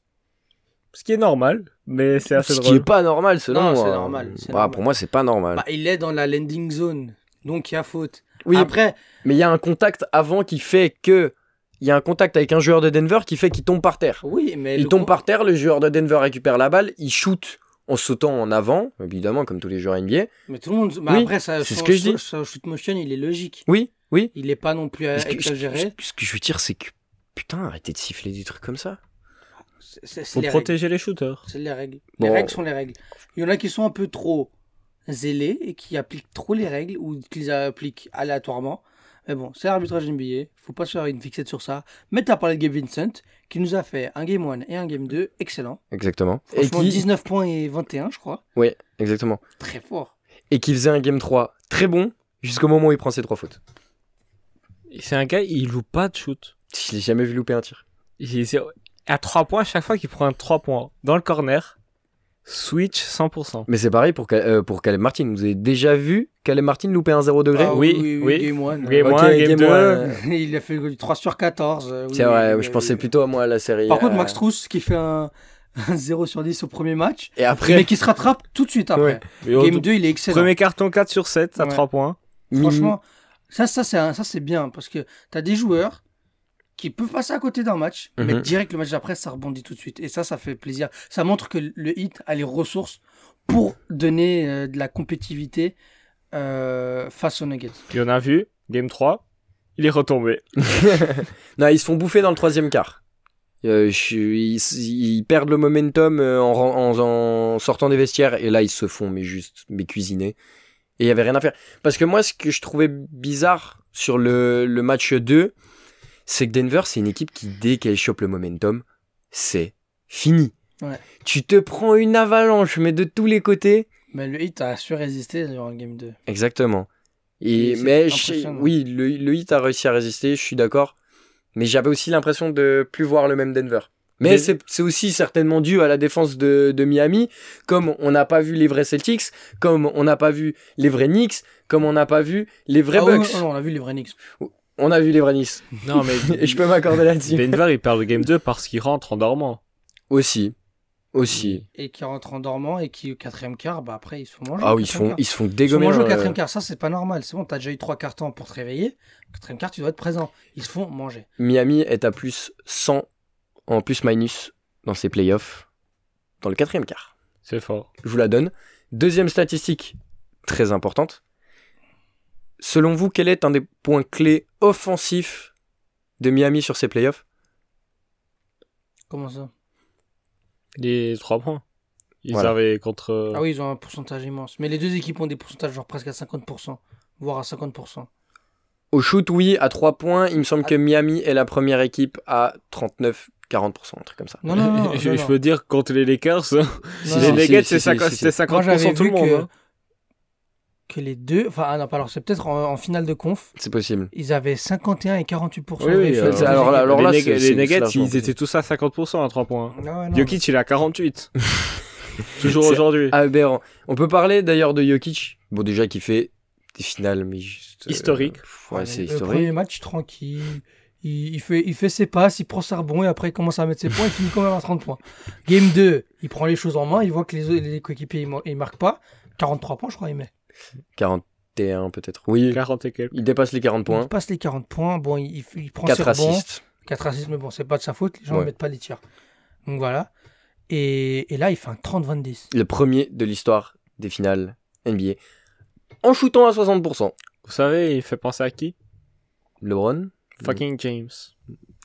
Ce qui est normal. Mais c'est assez Ce qui drôle. est pas normal, selon Non, c'est moi. normal, c'est Ouais, normal. Pour moi, c'est pas normal. Bah, il est dans la landing zone. Donc, il y a faute. oui, Après, mais il y a un contact avant qui fait que. Il y a un contact avec un joueur de Denver qui fait qu'il tombe par terre. oui, mais. Il tombe par terre, le joueur de Denver récupère la balle, il shoot en sautant en avant, évidemment, comme tous les joueurs NBA. Mais tout le monde. bah, Oui, après, ça, c'est son- ce que je dis. son- son shoot motion, il est logique. Oui, oui. Il est pas non plus euh, Ce que, ce- exagéré. ce que je veux dire, c'est que. Putain, arrêtez de siffler des trucs comme ça. C'est- C'est c'est Faut les protéger les shooters. C'est les règles. Bon. Les règles sont les règles. Il y en a qui sont un peu trop zélés et qui appliquent trop les règles ou qui les appliquent aléatoirement. Mais bon, c'est l'arbitrage NBA. Faut pas se faire une fixette sur ça. Mais t'as parlé de Gabe Vincent qui nous a fait un game 1 et un game 2 excellent. Exactement. Et qui... 19 points et 21, je crois. Oui, exactement. Très fort. Et qui faisait un game 3 très bon jusqu'au moment où il prend ses trois fautes. C'est un gars, il loue pas de shoot. Je l'ai jamais vu louper un tir. Il- À 3 points, chaque fois qu'il prend un 3 points dans le corner, switch 100%. Mais c'est pareil pour, euh, pour Caleb Martin. Vous avez déjà vu Caleb Martin louper un 0 degré Ah oui, oui, oui. Game 1. Game Ok, 1, game game 2. one. il a fait du 3 sur 14. euh, oui, C'est vrai, oui, je pensais plutôt à moi à la série. Par contre, euh, Max Truss qui fait un, un 0 sur 10 au premier match, Et après, mais qui se rattrape tout de suite après. Ouais. Game 2, il est excellent. Premier carton 4 sur 7 à Ouais. 3 points. Franchement, ça, ça ça, c'est bien parce que tu as des joueurs qui peuvent passer à côté d'un match, mais Mhm. direct le match d'après, ça rebondit tout de suite. Et ça, ça fait plaisir. Ça montre que le hit a les ressources pour donner euh, de la compétitivité euh, face aux Nuggets. Et on a vu, game 3, il est retombé. Non, ils se font bouffer dans le troisième quart. Euh, je- ils, ils perdent le momentum euh, en, en- en sortant des vestiaires et là ils se font mais juste mais cuisiner. Et il y avait rien à faire. Parce que moi, ce que je trouvais bizarre sur le, le match 2, c'est que Denver, c'est une équipe qui, dès qu'elle chope le momentum, c'est fini. Ouais. Tu te prends une avalanche, mais de tous les côtés. Mais le hit a su résister durant le game 2. Exactement. Et, mais je- oui, le, le hit a réussi à résister, je suis d'accord. Mais j'avais aussi l'impression de plus voir le même Denver. Mais c'est aussi certainement dû à la défense de, de Miami, comme on n'a pas vu les vrais Celtics, comme on n'a pas vu les vrais Knicks, comme on n'a pas vu les vrais Ah Bucks. oui, non, on a vu les vrais Knicks. On a vu les vrais. Non, mais je peux m'accorder là-dessus. Denver, il perd le game 2 parce qu'il rentre en dormant. Aussi. Aussi. Et qui rentrent en dormant et qui, au quatrième quart, bah après, ils se font manger. Ah au oui, ils se quatrième font, quart. ils se font Ils se font dégommer. manger au euh, quatrième quart. Ça, c'est pas normal. C'est bon, t'as déjà eu trois quarts temps pour te réveiller. Au quatrième quart, tu dois être présent. Ils se font manger. Miami est à plus 100 en plus-minus dans ses playoffs dans le quatrième quart. C'est fort. Je vous la donne. Deuxième statistique très importante. Selon vous, quel est un des points clés offensifs de Miami sur ses playoffs? Comment ça? Les 3 points. Ils Voilà. avaient contre. Ah oui, ils ont un pourcentage immense. Mais les deux équipes ont des pourcentages genre presque à 50%, voire à 50%. Au shoot, oui, à 3 points. Il me semble Ah. que Miami est la première équipe à 39-40%, un truc comme ça. Non, non, non. je, non, je peux dire contre les Lakers, Non, les non. Nuggets, si, c'est si, 50 si, si. c'était Moi, j'avais 50% tout le monde. que, hein. Que les deux, enfin, ah non, pas alors, c'est peut-être en, en finale de conf, C'est possible. ils avaient 51 et 48%. Oui, oui, euh, alors là- alors les, là, les Nuggets, ils étaient tous à 50% à 3 points. Ah ouais, non. Jokic, il est à 48. Toujours C'est aujourd'hui. Aberrant. On peut parler d'ailleurs de Jokic. Bon, déjà, qui fait des finales, mais juste. euh, Historique. Ouais, Ouais, c'est le historique. premier match, tranquille. Il, il fait, il fait ses passes, il prend ses rebonds et après il commence à mettre ses points. Il finit quand même à 30 points. Game 2, il prend les choses en main. Il voit que les, les coéquipiers ils, mar- ils marquent pas. 43 points, je crois, il met. 41 peut-être. Oui. 40 et quelques. Il dépasse les 40 Il points. passe les 40 points. Bon, il, il- il prend 4 ses rebonds. assists. 4 assists, mais bon, c'est pas de sa faute. Les gens ne Ouais. mettent pas les tirs. Donc voilà. Et, et là, il fait un 30-20-10. Le premier de l'histoire des finales NBA. En shootant à 60%. Vous savez, il fait penser à qui? LeBron. Fucking James.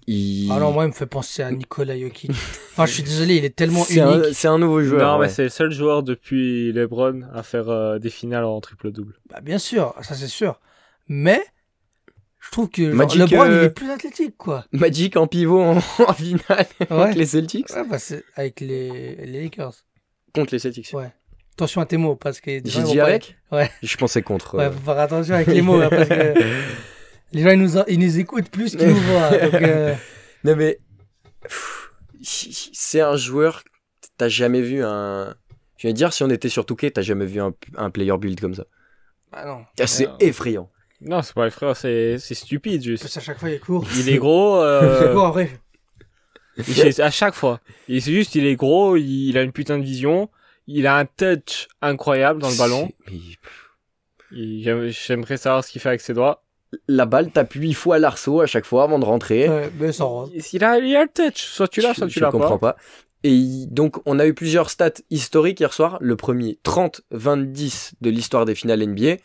Il... Ah non, moi, il me fait penser à Nikola Jokic. enfin, je suis désolé, il est tellement c'est un, unique. c'est un nouveau joueur. non, ouais. mais c'est le seul joueur depuis LeBron à faire euh, des finales en triple-double. Bah, bien sûr, ça c'est sûr. Mais, je trouve que genre, Magic, LeBron, euh, il est plus athlétique, quoi. Magic en pivot en, en finale Ouais. avec les Celtics. Ouais, bah, avec les, les Lakers. Contre les Celtics. Ouais. Attention à tes mots, parce que. J'ai dit pas- avec Ouais. Je pensais contre. Ouais, euh, faut faire attention avec les mots, hein, parce que les gens, ils nous, ils nous écoutent plus qu'ils nous voient. Donc, euh, Non mais c'est un joueur. T'as jamais vu un. Je vais dire si on était sur Touquet, t'as jamais vu un, un player build comme ça. bah non. Ah, C'est effrayant. Non, c'est pas frère, c'est c'est stupide juste. plus, à chaque fois, il court. Il est gros. Il euh, court, en vrai. il est- à chaque fois. Il- C'est juste, il est gros, il, il a une putain de vision. Il a un touch incroyable dans le ballon. Mais Il- J'aimerais savoir ce qu'il fait avec ses doigts. La balle tape 8 fois à l'arceau à chaque fois avant de rentrer. Ouais, mais rentre. Il a, il a le touch. Soit tu l'as, soit Je- tu je l'as comprends pas. Et il- donc, on a eu plusieurs stats historiques hier soir. Le premier, 30-20-10 de l'histoire des finales NBA.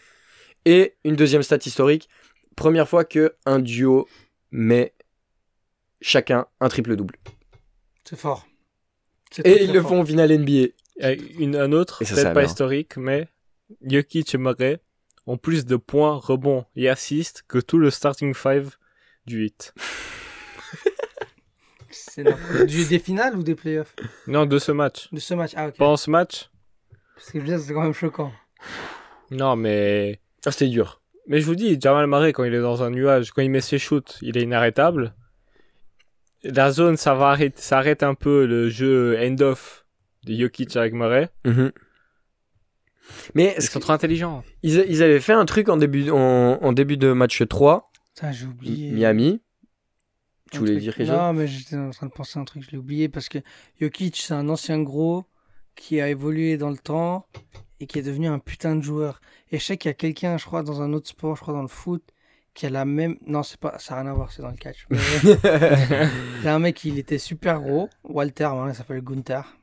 Et une deuxième stat historique, première fois que un duo met chacun un triple-double. C'est fort. Et ils le fort. font en finale NBA. Une, un autre, peut-être pas va. historique, mais Jokic et Murray ont plus de points, rebonds et assists que tout le starting five du 8. C'est du, des finales ou des playoffs? Non, de ce match. De ce match Ah, ok. Pendant ce match Parce que c'est quand même choquant. Non, mais... Ah, c'était dur. Mais je vous dis, Jamal Murray, quand il est dans un nuage, quand il met ses shoots, il est inarrêtable. La zone, ça va arrêter, ça arrête un peu le jeu end-off de Jokic avec Murray. Mhm. Mais Ils sont trop intelligents. ils, ils avaient fait un truc en début, en, en début de match 3, Putain, j'ai oublié. Miami. Tu Un voulais truc. dire quelque chose? Non, mais j'étais en train de penser à un truc, je l'ai oublié parce que Jokic, c'est un ancien gros qui a évolué dans le temps et qui est devenu un putain de joueur. Et je sais qu'il y a quelqu'un, je crois, dans un autre sport, je crois dans le foot, qui a la même. Non, c'est pas, ça n'a rien à voir, c'est dans le catch. Mais... Il y a un mec, il était super gros, Walter, maintenant il s'appelle Gunther.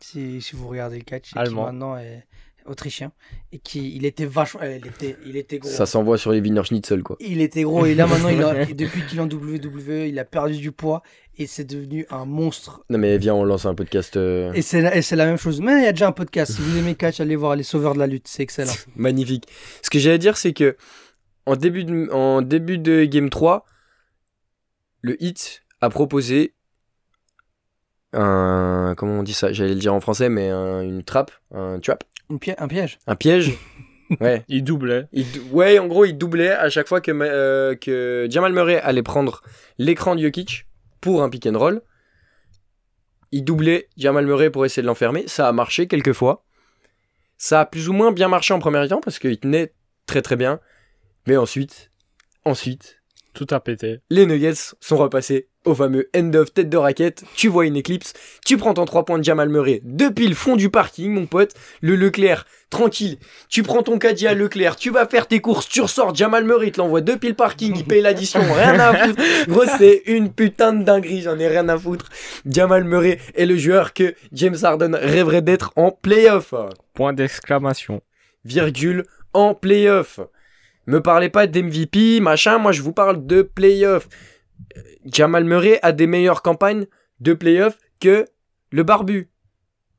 Si, si vous regardez le catch, et qui Allemand. maintenant est autrichien, et qui il était vachement, euh, il était, il était gros. Ça s'envoie sur les Wiener Schnitzel, quoi. Il était gros et là maintenant il a, et depuis qu'il est en WWE, il a perdu du poids et c'est devenu un monstre. Non, mais viens, on lance un podcast euh, Et c'est la, et c'est la même chose. Mais il y a déjà un podcast. Si vous aimez catch, allez voir les Sauveurs de la lutte, c'est excellent. magnifique. Ce que j'allais dire, c'est que en début, de, en début de Game 3, le Hit a proposé un. Comment on dit ça? J'allais le dire en français, mais un- une trappe, un trap, Une pi- un piège. un piège. Ouais. Il doublait. Il dou- ouais, en gros, il doublait à chaque fois que, euh, que Jamal Murray allait prendre l'écran de Jokic pour un pick and roll. Il doublait Jamal Murray pour essayer de l'enfermer. Ça a marché quelques fois. Ça a plus ou moins bien marché en premier temps parce qu'il tenait très très bien. Mais ensuite, ensuite, Tout a pété. les Nuggets sont repassés au fameux end of tête de raquette. Tu vois une éclipse, tu prends ton 3 points de Jamal Murray depuis le fond du parking, mon pote. Le Leclerc, tranquille. Tu prends ton caddie à Leclerc, tu vas faire tes courses, tu ressors Jamal Murray, te l'envoie depuis le parking, il paye l'addition, rien à foutre. Gros, c'est une putain de dinguerie, j'en ai rien à foutre. Jamal Murray est le joueur que James Harden rêverait d'être en playoff Point d'exclamation. virgule, en playoff. Me parlez pas d'MVP, machin, moi je vous parle de playoff. Euh, Jamal Murray a des meilleures campagnes de playoff que le barbu.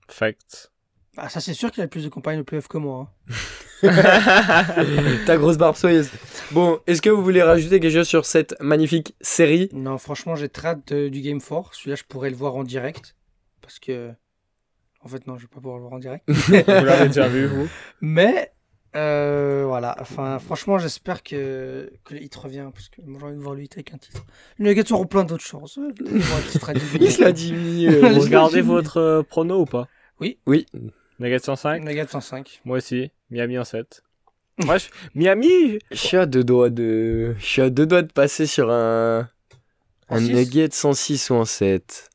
Fact. Ah, ça, c'est sûr qu'il a plus de campagnes de playoff que moi. hein. Ta grosse barbe soyeuse. Bon, est-ce que vous voulez rajouter quelque chose sur cette magnifique série? Non, franchement, j'ai très hâte de- du Game 4. Celui-là, je pourrais le voir en direct. Parce que. En fait, non, je vais pas pouvoir le voir en direct. Vous l'avez déjà vu, vous? Mais. Euh, voilà, enfin, franchement, j'espère que, que le hit revient. Parce que moi, j'ai envie de voir le hit avec un titre. Les Nuggets auront plein d'autres chances. euh, Il se l'a dit, mi, euh, Vous regardez votre euh, prono ou pas? Oui, Nuggets 105 Nuggets 105. Moi aussi. Miami en 7. Moi, je- Miami je suis à deux doigts de... Je suis à deux doigts de passer sur un... En Un six nugget 106 ou en 7.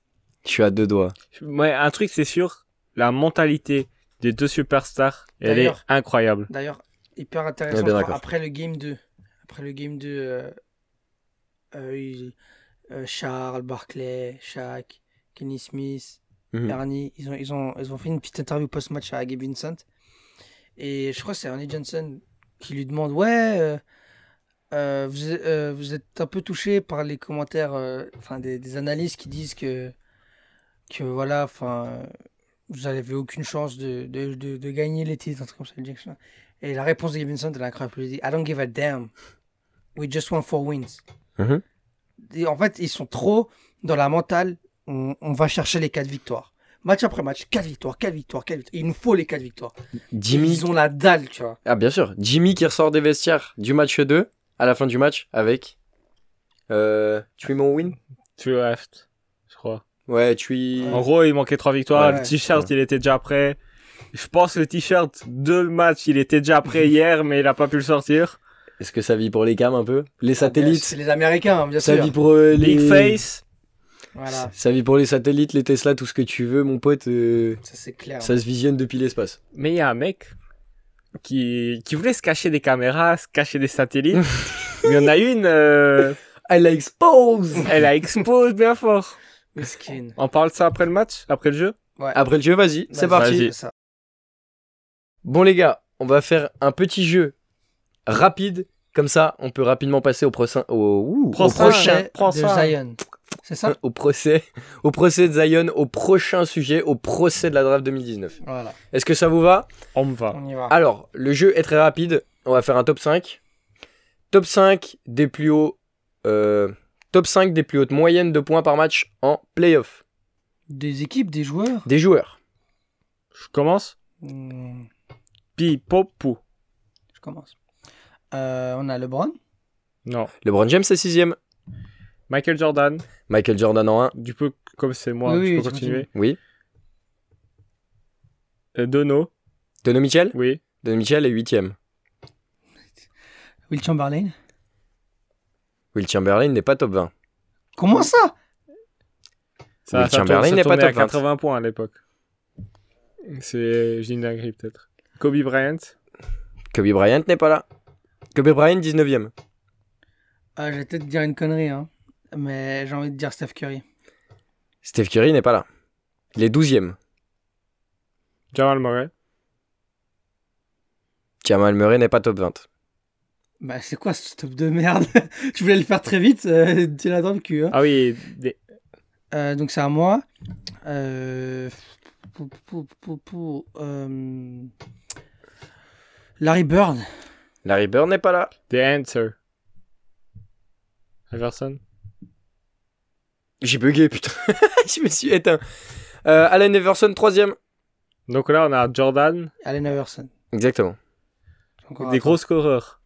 Je suis à deux doigts. Ouais, un truc, c'est sûr. La mentalité des deux superstars, elle est incroyable. D'ailleurs, hyper intéressant. d'accord. après le game 2, après le game 2, euh, euh, euh, Charles, Barclay, Shaq, Kenny Smith, Mhm. Ernie, ils ont, ils, ont, ils ont fait une petite interview post-match à Gabe Vincent. Et je crois que c'est Ernie Johnson qui lui demande Ouais, euh, euh, vous, êtes, euh, vous êtes un peu touché par les commentaires, euh, enfin des, des analystes qui disent que, que voilà, enfin, euh, vous n'avez aucune chance de, de, de, de gagner les titres, un truc comme ça. Et la réponse de Vincent, elle est incroyable. Il dit I don't give a damn. We just want four wins. Mhm. Et en fait, ils sont trop dans la mentale. On, on va chercher les quatre victoires. Match après match, 4 victoires, 4 victoires, 4 victoires. Il nous faut les 4 victoires. Jimmy... Ils ont la dalle, tu vois. Ah bien sûr, Jimmy qui ressort des vestiaires du match 2 à la fin du match avec euh, Three win? Tu left, Ouais, Three. En gros, il manquait trois victoires. Ouais. le t-shirt, il était déjà prêt. Je pense que le t-shirt de match, il était déjà prêt hier, mais il a pas pu le sortir. Est-ce que ça vit pour les cams un peu? Les C'est satellites? les Américains, bien Ça sûr. vit pour euh, les Big face. Voilà, Ça vit pour les satellites, les Tesla, tout ce que tu veux, mon pote. euh, ça c'est clair. ça se visionne depuis l'espace. Mais il y a un mec qui, qui voulait se cacher des caméras, se cacher des satellites. mais il y en a une, euh, Elle la expose elle a exposé bien fort. Miskin. On parle de ça après le match, après le jeu? Ouais. Après le jeu, vas-y, c'est parti. Bon les gars, on va faire un petit jeu rapide. Comme ça, on peut rapidement passer au, prochain au, ouh, au prochain prends de ça. Zion. C'est ça? Au procès, au procès de Zion, au prochain sujet, au procès de la draft 2019. Voilà, Est-ce que ça vous va? On me va. on y va. Alors, le jeu est très rapide. On va faire un top 5. Top 5 des plus hauts. euh, top 5 des plus hautes moyennes de points par match en playoff. Des équipes, des joueurs? Des joueurs. Je commence Hmm, Pi, pop, pou. Je commence. Euh, on a LeBron. Non. LeBron James est 6 Michael Jordan. Michael Jordan en 1. Du peu, comme c'est moi, Oui, je oui, peux continuer. Oui. Euh, Dono. Donovan Mitchell? Oui. Donovan Mitchell est 8 Will Chamberlain? Will Chamberlain n'est pas top 20. Comment ça? Ça, Will Chamberlain n'est pas à top 20. 80 points à l'époque. C'est. J'ai une dinguerie peut-être. Kobe Bryant. Kobe Bryant n'est pas là. Kobe Bryant 19 Ah, Je vais peut-être dire une connerie, hein. mais j'ai envie de dire Steph Curry. Steph Curry n'est pas là. Il est 12 Jamal Murray. Jamal Murray n'est pas top 20. Bah, c'est quoi ce top de merde? Tu voulais le faire très vite, euh, t'es là dans le cul. hein. Ah oui, des- Euh, donc c'est à moi. Euh... pou- pou- pou- pou- euh, Larry Bird. Larry Bird n'est pas là. The Answer. Everson J'ai bugué, putain. Je me suis éteint. Euh, Allen Everson, troisième. Donc là, on a Jordan, Allen Iverson. Exactement. Encore des gros scoreurs.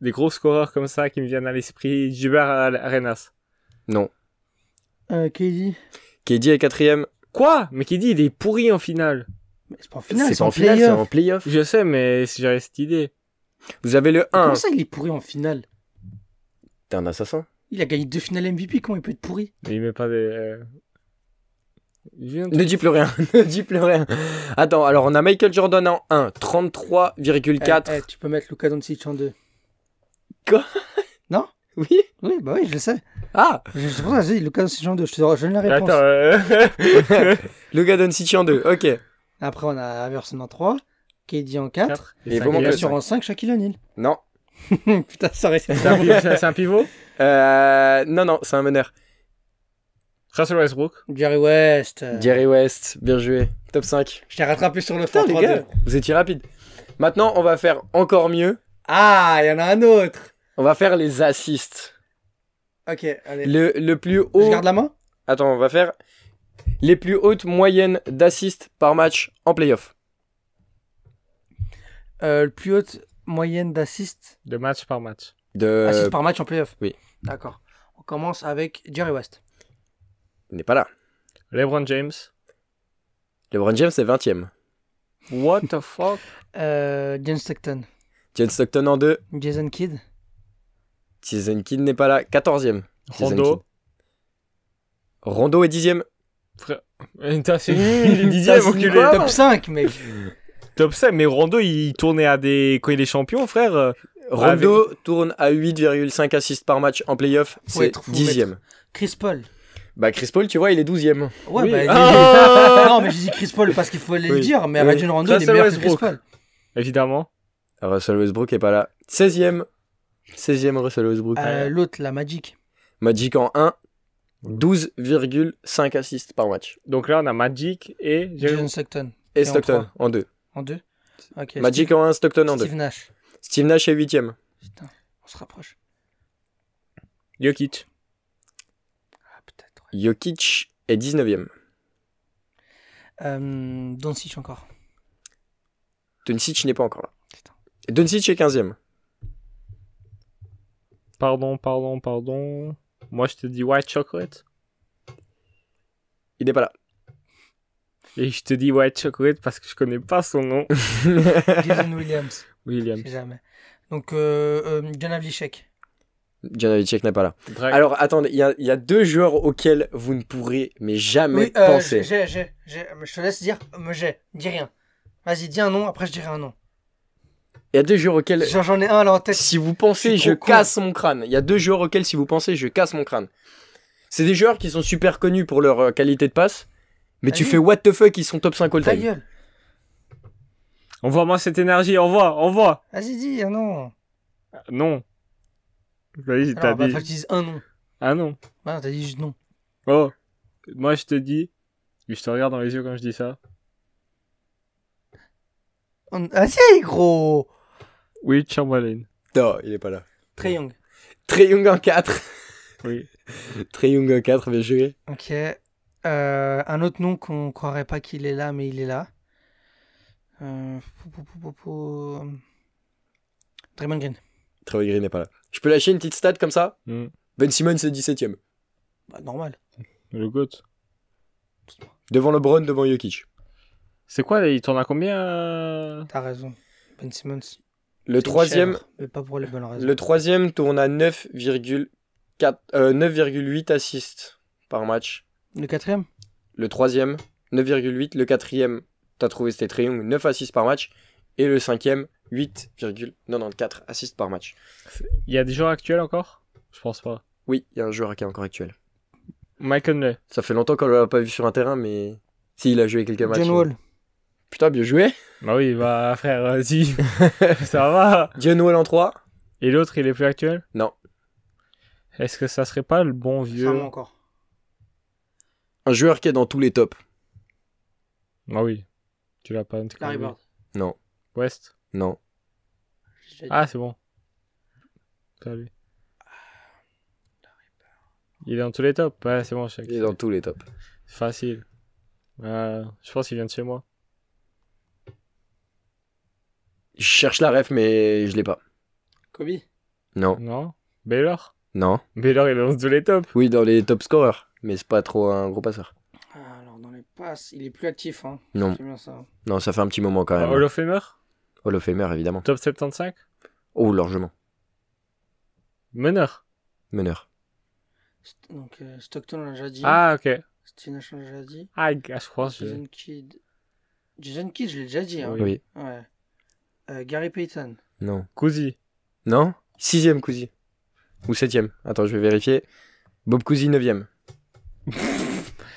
Des gros scoreurs comme ça qui me viennent à l'esprit. Gilbert Arenas. Non. Euh, KD. KD est quatrième. Quoi? Mais dit il est pourri en finale Mais c'est pas en finale, C'est en en finale, c'est playoff. en playoff. Je sais, mais si j'avais cette idée. Vous avez le 1. Comment ça, il est pourri en finale? T'es un assassin. Il a gagné deux finales MVP, comment il peut être pourri? Mais il met pas des. euh, Ne dis plus rien. ne dis plus rien. Attends, alors on a Michael Jordan en 1, 33,4. Eh, eh, Tu peux mettre Luka Doncic en deux. Oui Oui, bah oui, je le sais. Ah Je- C'est pour ça que j'ai dit Luka Doncic en deux. Je te je donne la réponse. Attends, euh, Luka Doncic en 2. Ok. Après, on a Iverson en 3, KD en 4, quatre Et cinq. vraiment et bien le sûr cinq. en 5, Shaquille O'Neal. Non. Putain, ça reste. C'est un pi- c'est un pivot? Euh, non, non, c'est un meneur. Russell Westbrook. Jerry West. euh, Jerry West, bien joué. Top 5. Je t'ai rattrapé sur le Putain, fort les 3-2. gars, vous étiez rapide. Maintenant, on va faire encore mieux. Ah, il y en a un autre. On va faire les assists. Ok, allez. Le, le plus Je haut. garde la main? Attends, on va faire les plus hautes moyennes d'assists par match en playoff. euh, Le plus haute moyenne d'assists De match par match. De... assists par match en playoff. oui. D'accord. On commence avec Jerry West. Il n'est pas là. LeBron James. LeBron James est 20ème. What the fuck? Euh, John Stockton. John Stockton en 2. Jason Kidd. Jason Kidd n'est pas là. 14ème. Jason Rondo. Kidd. Rondo est 10ème. Frère. C'est nul, il est T'as dixième, signé enculé. quoi Top 5, mec. Top 5, mais Rondo, il tournait à des. Quand il est champion, frère. euh, Rondo tourne à 8,5 assists par match en playoff. C'est être- faut 10ème. Chris Paul. Bah, Chris Paul, tu vois, il est 12ème. Ouais, Oui. bah, Ah non, mais j'ai dit Chris Paul parce qu'il faut le Oui. dire, mais Oui. Rajon Rondo, il est meilleur que Chris. Paul. Évidemment. Russell Westbrook est pas là. 16ème. 16ème Russell Westbrook. Euh, L'autre, la Magic. Magic en 1. 12,5 assists par match. Donc là, on a Magic et. John Stockton. Et, Et en Stockton en 2. En 2. Ok. Magic Steve, en 1, Stockton en 2. Steve Nash. Steve Nash est 8ème. Putain, on se rapproche. Jokic. Ah, peut-être. ouais. Jokic est 19ème. Euh, Doncic encore. Doncic n'est pas encore là. Putain. Doncic est 15ème. Pardon, pardon, pardon. Moi, je te dis White Chocolate. Il n'est pas là. Et je te dis White Chocolate parce que je connais pas son nom. Jason Williams. William. Je sais jamais. Donc, euh, euh, John Havlicek. John Havlicek n'est pas là. Drake. Alors, attendez, il y a, il y a deux joueurs auxquels vous ne pourrez mais jamais Oui, euh, penser. j'ai, j'ai, j'ai. Mais Je te laisse dire, mais j'ai. Dis rien. Vas-y, dis un nom, après je dirai un nom. Il y a deux joueurs auxquels, J'en, j'en ai un là en tête. si vous pensez, Je con. casse mon crâne. Il y a deux joueurs auxquels, si vous pensez, je casse mon crâne. C'est des joueurs qui sont super connus pour leur euh, qualité de passe. Mais tu fais what the fuck, ils sont top 5 all Ta time. gueule. Envoie-moi cette énergie, envoie, envoie. Vas-y, dis un nom. Non. Vas-y, t'as bah, dit. faut que tu dises un nom. Ah non. Ah, non, t'as dit juste non. Oh. Moi, je te dis. Je te regarde dans les yeux quand je dis ça. On- Vas-y, gros. Oui, Chamberlain. Non, il est pas là. Trey Young. Trey Young en 4. Oui. Trey Young en 4, bien joué. Ok. Euh, un autre nom qu'on croirait pas qu'il est là, mais il est là. Euh... Draymond Green. Trey Green n'est pas là. Je peux lâcher une petite stat comme ça? Hmm. Ben Simmons est 17ème. Bah, normal. Le GOAT. Devant LeBron, devant Jokic. C'est quoi, il tourne à combien? Euh T'as raison. Ben Simmons. Le troisième, cher, mais pas pour les bonnes raisons. le troisième tourne à 9,4 euh, 9,8 assists par match. Le quatrième? Le troisième, 9,8. Le quatrième, t'as trouvé c'était Trey Young, 9 assists par match. Et le cinquième, 8,94 assists par match. Il y a des joueurs actuels encore? Je pense pas. Oui, il y a un joueur qui est encore actuel. Mike Conley. Ça fait longtemps qu'on l'a pas vu sur un terrain, mais si il a joué quelques matchs. John Wall. Putain, bien joué. Bah oui, bah frère, vas-y. ça va. John Wall en 3. Et l'autre, il est plus actuel? Non. Est-ce que ça serait pas le bon Ça vieux? encore. Un joueur qui est dans tous les tops. Ah oui. Tu l'as pas. Larry Bird. Non, West? non. Ah, c'est bon. Lui. Il est dans tous les tops. Ouais, c'est bon, je sais. Il est dans tous les tops. Facile. Euh, je pense qu'il vient de chez moi. Je cherche la ref, mais je l'ai pas. Kobe? Non, Non Baylor? Non. Baylor, il est dans tous les tops. Oui, dans les top scorers, mais c'est pas trop un gros passeur. Ah, alors, dans les passes, il est plus actif. Hein. Non, C'est bien ça. non, ça fait un petit moment quand même. Hall of Famer? Hall of Famer, évidemment. Top 75 Oh, largement. Meneur? Meneur. St- Donc, euh, Stockton, on l'a déjà dit. Ah, ok. Steve Nash, on l'a déjà dit. Ah, je crois. Jason Kidd. Jason Kidd, je l'ai déjà dit. Hein. Oui. Oui. Ouais. Euh, Gary Payton. Non. Cousy. Non? Sixième Cousy. Ou septième. Attends, je vais vérifier. Bob Cousy, neuvième.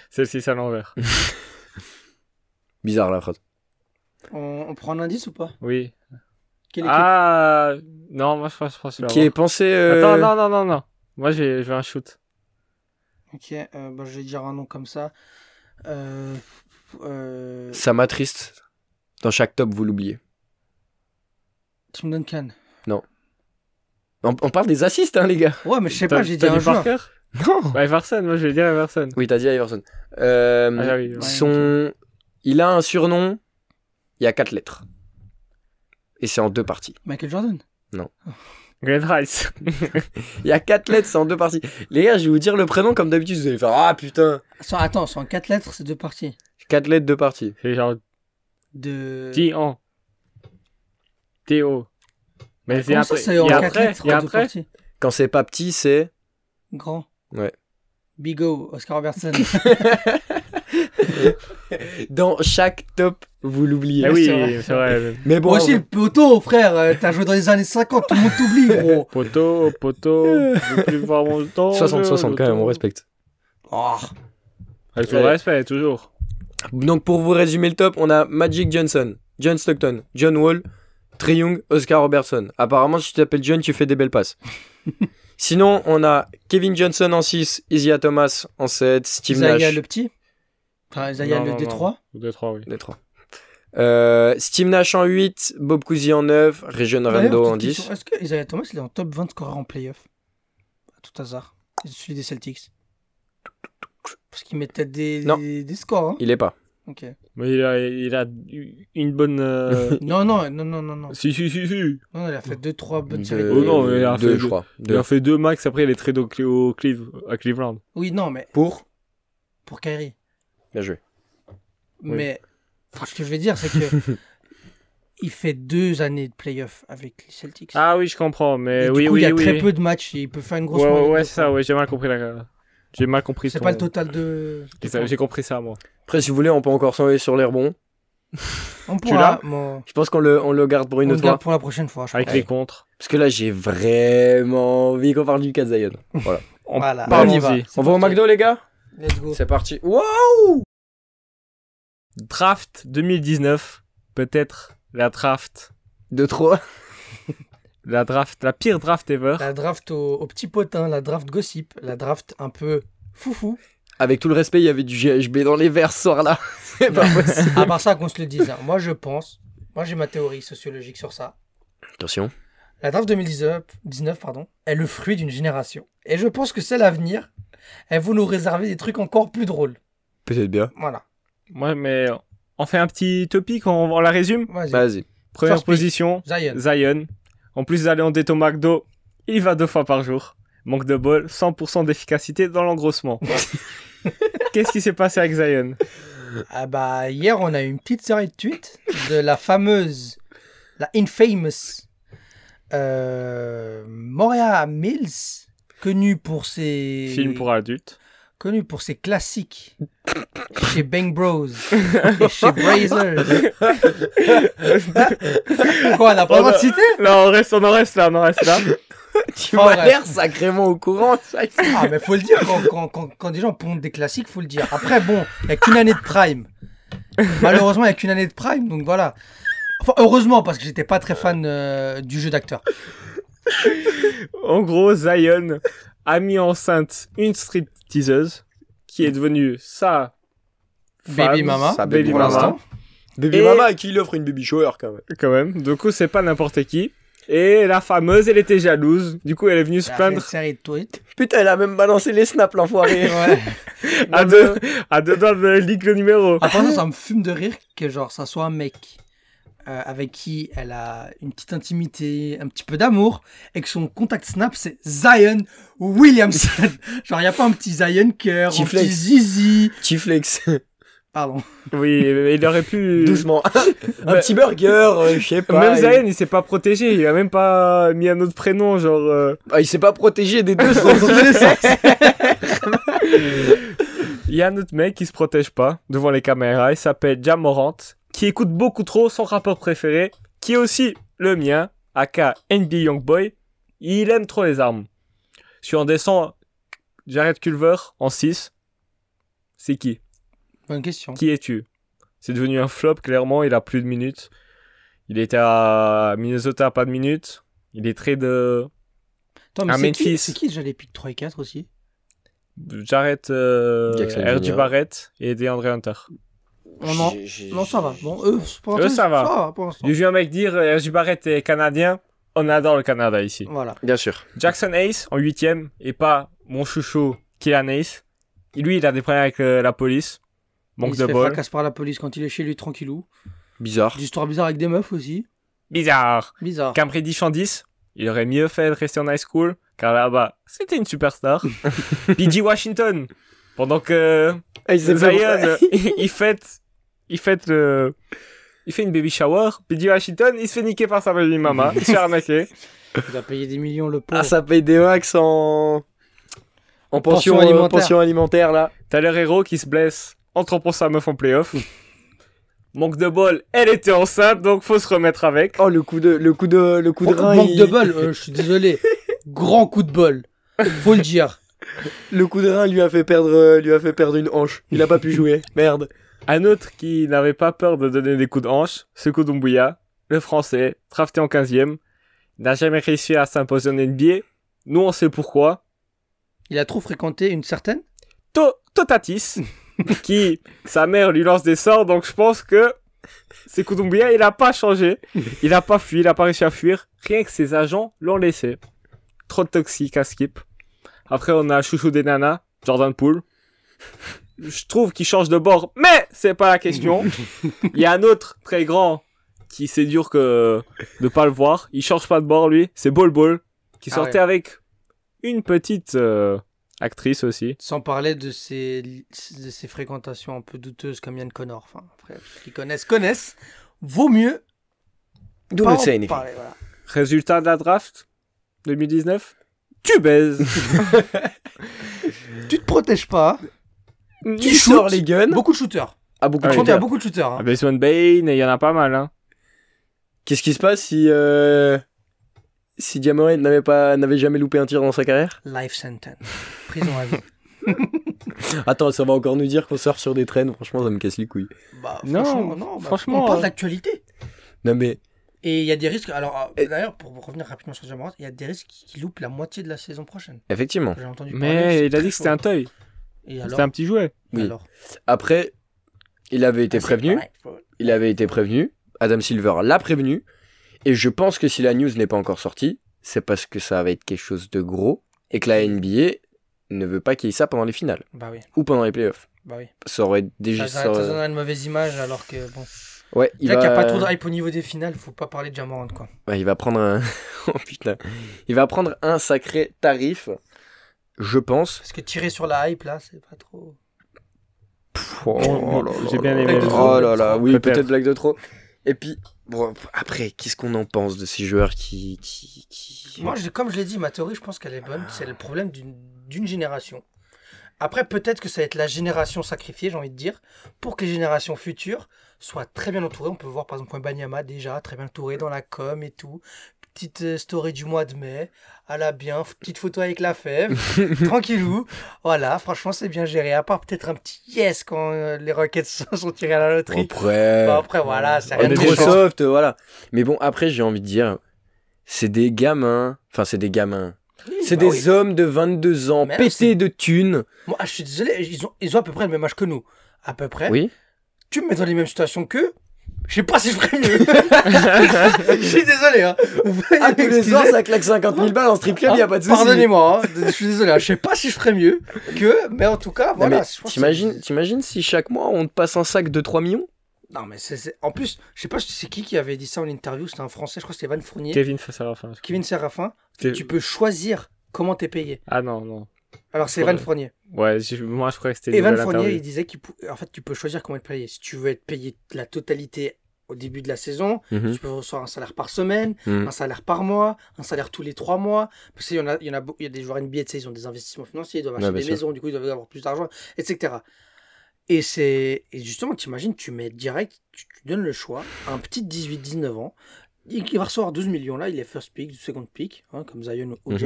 Celle-ci, c'est à l'envers. Bizarre la phrase. On, on prend un indice ou pas? Oui. Quelle Ah, non, moi je pense, je pense Qui est pensé. euh, Attends, non, non, non, non. Moi, je vais, un shoot. Ok, euh, bah, je vais dire un nom comme ça. Euh, euh, Ça m'attriste. Dans chaque top, vous l'oubliez. Tim Duncan. On, on parle des assists, hein, les gars. Ouais, mais je sais pas, j'ai dit un joueur. Parker Non Bah, Everson, moi je vais dire Everson. Oui, t'as dit Iverson. Euh, Ah, oui, ouais. son... Il a un surnom. Il y a quatre lettres. Et c'est en deux parties. Michael Jordan. Glenn Rice. Il y a quatre lettres, c'est en deux parties. Les gars, je vais vous dire le prénom comme d'habitude. Vous allez faire Ah putain attends, c'est en 4 lettres, c'est deux parties. Quatre lettres, deux parties. C'est genre De. Tian. Théo. Mais c'est ça, après. c'est Il en y a 4 après. lettres, Il y a en deux après. parties Quand c'est pas petit, c'est. Grand. Ouais. Big O, Oscar Robertson. Dans chaque top, vous l'oubliez. Ah oui, c'est vrai. Mais bon, Moi aussi, le poteau, frère. euh, T'as joué dans les années 50, tout le monde t'oublie, gros. Poteau, poteau, je veux plus voir mon temps. 60, 60 quand même, on respecte. Oh. Avec tout le Ouais. respect, toujours. Donc pour vous résumer le top, on a Magic Johnson, John Stockton, John Wall, Trey Young, Oscar Robertson. Apparemment, si tu t'appelles John, tu fais des belles passes. Sinon, on a Kevin Johnson en 6, Isaiah Thomas en 7, Steve Isaiah Nash. le petit. Enfin, Isaiah Non, le non, D3. non. D3, oui. Euh, Steve Nash en 8, Bob Cousy en 9, Region Rondo en petite 10. question, Est-ce que Isaiah Thomas, il est en top 20 scoreurs en playoff? À tout hasard. Celui des Celtics. Parce qu'il mettait des, Non. des, des scores. Hein. Il est pas. Ok. Mais il a, il a une bonne. euh, Non, non, non, non, non. Non, si, si, si, si. non il a fait 2-3 bonnes séries. Oh non, il a deux, fait je deux. crois. Il a fait deux max, après il est trade au, Cle- au Cleve- à Cleveland. Oui, non, mais Pour? Pour Kyrie. Bien joué. Oui. Mais enfin, ce que je veux dire, c'est que il fait deux années de playoff avec les Celtics. Ah oui, je comprends, Et mais du coup, oui, il y a oui. très oui. peu de matchs. et Il peut faire une grosse Ouais, ouais, c'est ça, ouais, j'ai mal compris la. J'ai mal compris C'est ton- pas le total de. J'ai compris ça, moi. Après, si vous voulez, on peut encore s'enlever sur les rebonds. On Tu pourra. l'as bon, Je pense qu'on le, on le garde pour une on le autre garde fois. pour la prochaine fois. je Avec pense. les contres. Parce que là, j'ai vraiment envie qu'on parle du cas Zion. Voilà. On- Voilà. Bah, on y va. au. McDo, les gars Let's go. C'est parti. Wow Draft 2019. Peut-être la draft. De trop. La draft, la pire draft ever. La draft au, au petit potin, la draft gossip, la draft un peu foufou. Avec tout le respect, il y avait du GHB dans les verres ce soir-là. C'est pas possible. À part ça, qu'on se le dise. hein. Moi, je pense, moi j'ai ma théorie sociologique sur ça. Attention. La draft 2019 19, pardon, est le fruit d'une génération. Et je pense que c'est l'avenir. Elle vous nous réserver des trucs encore plus drôles. Peut-être bien. Voilà. Ouais, mais on fait un petit topic, on, on la résume. Vas-y. Première First pick. position, Zion. Zion. En plus d'aller en au McDo, il va deux fois par jour. Manque de bol, 100% d'efficacité dans l'engrossement. Qu'est-ce qui s'est passé avec Zion? Ah bah, hier, on a eu une petite série de tweets de la fameuse, la infamous euh, Moria Mills, connue pour ses... Film pour adultes. connu pour ses classiques chez Bang Bros et chez Brazers. Quoi, on n'a pas le droit de citer? Là, on reste, on en reste là, on en reste là. Tu Oh, m'as ouais. l'air sacrément au courant. ça. Ah, mais faut le dire, quand, quand, quand, quand des gens pondent des classiques, faut le dire. Après, bon, il n'y a qu'une année de prime. Malheureusement, il n'y a qu'une année de prime, donc voilà. Enfin, heureusement, parce que j'étais pas très fan euh, du jeu d'acteur. En gros, Zion a mis enceinte une stripteaseuse qui est devenue sa Baby femme, mama. Sa baby baby mama. mama. Baby Et- mama à qui il offre une baby shower quand même. quand même. Du coup, c'est pas n'importe qui. Et la fameuse, elle était jalouse. Du coup, elle est venue se Il a fait une plaindre série de tweets. Putain, elle a même balancé les snaps, l'enfoiré. Ouais. à deux, à deux doigts de leak le numéro. Après ça, ça me fume de rire que genre ça soit un mec euh, avec qui elle a une petite intimité, un petit peu d'amour, et que son contact snap c'est Zion Williamson. genre il y a pas un petit Zion cœur, un Petit zizi. Chiflex. Pardon. Oui, mais il aurait pu. Doucement. un Bah, petit burger, euh, je sais pas. Même il- Zion, il s'est pas protégé. Il a même pas mis un autre prénom, genre. euh, Ah, il s'est pas protégé des deux sens. Il y a un autre mec qui se protège pas devant les caméras. Il s'appelle Jamorant, qui écoute beaucoup trop son rappeur préféré, qui est aussi le mien, aka NBA Youngboy. Il aime trop les armes. Si on descend Jared Culver en 6, c'est qui? Bonne question. Qui es-tu? C'est devenu un flop, clairement. Il a plus de minutes. Il était à Minnesota, pas de minutes. Il est très de Attends, mais à c'est qui, Memphis. c'est qui déjà les pics 3 et 4 aussi? Jared euh, R.J. Barrett et DeAndre Hunter. On en- J'ai- j'ai- Non, ça va. Bon, eux, pour Eux, ça va. pour l'instant. J'ai vu un mec dire euh, R.J. Barrett est canadien. On adore le Canada ici. Voilà. Bien sûr. Jackson Ace en huitième et pas mon chouchou Killian Ace. Et lui, il a des problèmes avec euh, la police. Manque il se de fait bol. fracasse par la police quand il est chez lui tranquillou. Bizarre. Des histoires bizarres avec des meufs aussi. Bizarre. Bizarre. En 10. Il aurait mieux fait de rester en high school. Car là-bas, c'était une superstar. PG Washington. Pendant que Ah, il s'est Zion, il, il fête, il fête le, il fait une baby shower. PG Washington, il se fait niquer par sa baby mama. Il se fait arnaquer. Il a payé des millions le pauvre. Ah, ça paye des max en. En pension, alimentaire. pension alimentaire, là. T'as leur héros qui se blesse en trompant sa meuf en playoff. Manque de bol, elle était enceinte, donc faut se remettre avec. Oh, le coup de, le coup de, le coup de rein. manque il- de bol, euh, je suis désolé. Grand coup de bol. Faut le dire. Le coup de rein lui a fait perdre, lui a fait perdre une hanche. Il a pas pu jouer. Merde. Un autre qui n'avait pas peur de donner des coups de hanche, c'est Doumbouya, le français, drafté en 15ème. Il n'a jamais réussi à s'imposer en NBA. Nous, on sait pourquoi. Il a trop fréquenté une certaine? To- Totatis, qui, sa mère lui lance des sorts, donc je pense que c'est Doumbouya, il a pas changé. Il a pas fui, il a pas réussi à fuir. Rien que ses agents l'ont laissé. Trop toxique à skip. Après, on a Chouchou des nanas, Jordan Poole. Je trouve qu'il change de bord, mais c'est pas la question. Il y a un autre très grand qui c'est dur que de pas le voir. Il change pas de bord lui, c'est Bol Bol qui Ah sortait ouais. avec une petite euh, actrice aussi. Sans parler de ses, de ses fréquentations un peu douteuses comme Yann Connor. Enfin, après, ceux qui connaissent, connaissent. Vaut mieux D'où le parler, voilà. Résultat de la draft 2019 Tu baises. Tu te protèges pas. Tu Tu sors les guns. Beaucoup de shooters. Ah, beaucoup Ah de oui, Quand il y a shooters. beaucoup de shooters. hein. Ah, Basement Bane, il y en a pas mal hein. Qu'est-ce qui se passe si, euh, si Diamoré n'avait pas, n'avait jamais loupé un tir dans sa carrière Life sentence. Prison à vie. Attends, ça va encore nous dire qu'on sort sur des traînes. Franchement, ça me casse les couilles. Bah, Non, franchement, non. bah, franchement, on parle euh, d'actualité. Non, mais Et il y a des risques. Alors, euh, Et- d'ailleurs, pour revenir rapidement sur Jamorant, il y a des risques qui loupent la moitié de la saison prochaine. effectivement. J'ai entendu parler. Mais il a dit que c'était un alors, C'était un petit jouet. Et Oui. alors Après, il avait été Ah, prévenu. Il avait été prévenu. Adam Silver l'a prévenu. Et je pense que si la news n'est pas encore sortie, c'est parce que ça va être quelque chose de gros et que la NBA ne veut pas qu'il y ait ça pendant les finales Bah oui, ou pendant les playoffs. bah oui. Ça aurait déjà. Ça, ça, ça aurait- ça donnerait une mauvaise image alors que bon. Ouais, il Là va... qu'il n'y a pas trop de hype au niveau des finales, faut pas parler de Jamorant quoi. Ouais, il va prendre un. oh putain. Il va prendre un sacré tarif. Je pense. Parce que tirer sur la hype là, c'est pas trop. Oh, J'ai bien aimé. Oh là là, oui, Peut-être. peut-être blague de trop. Et puis, bon, après, qu'est-ce qu'on en pense de ces joueurs qui. qui, qui... Moi, je- comme je l'ai dit, ma théorie, je pense qu'elle est bonne. C'est le problème d'une d'une génération. Après, peut-être que ça va être la génération sacrifiée, j'ai envie de dire, pour que les générations futures soient très bien entourées. On peut voir par exemple Banyama déjà très bien entouré dans la com et tout. Petite euh, story du mois de mai. À la bien, petite photo avec la fève, tranquillou. Voilà, franchement, c'est bien géré. À part peut-être un petit yes quand euh, les Rockets sont tirés à la loterie. Après, Bon, après, voilà, c'est rien est de trop méchant. soft, voilà. Mais bon, après, j'ai envie de dire, c'est des gamins. Enfin, c'est des gamins. Oui, C'est bah des oui. hommes de 22 ans, non, pétés de thunes. Moi, je suis désolé, ils ont, ils ont à peu près le même âge que nous. À peu près. Oui. Tu me mets dans les mêmes situations qu'eux. Je sais pas si je ferais mieux. je suis désolé. Hein. Ah, tous les soirs, ça claque 50 000 balles en strip club, Ah, y a pas de souci. Pardonnez-moi, hein. je suis désolé. hein. Je sais pas si je ferais mieux que, mais en tout cas, Non, voilà. que T'imagines, t'imagines si chaque mois on te passe un sac de 3 millions? Non, mais c'est, en plus, je sais pas si c'est qui qui avait dit ça en interview. C'était un Français, je crois que c'était Van Fournier. Kevin Serafin. Kevin Serafin. Tu peux choisir comment t'es payé. Ah non, non. Alors c'est Ouais. Van Fournier. Ouais, moi je croyais que c'était Et une Van nouvelle Fournier, interview. il disait qu'en fait, tu peux choisir comment être payé. Si tu veux être payé la totalité au début de la saison, Mhm. tu peux recevoir un salaire par semaine, Mhm. un salaire par mois, un salaire tous les trois mois. Parce qu'il y en a, il y en a, il y a des joueurs NBA, tu sais, ils ont des investissements financiers, ils doivent acheter Ouais, des sûr. maisons, du coup ils doivent avoir plus d'argent, etc. Et c'est, et justement, t'imagines, tu mets direct, tu, tu donnes le choix à un petit 18-19 ans, il, il va recevoir 12 millions là, il est first pick, second pick, hein, comme Zion ou Mhm.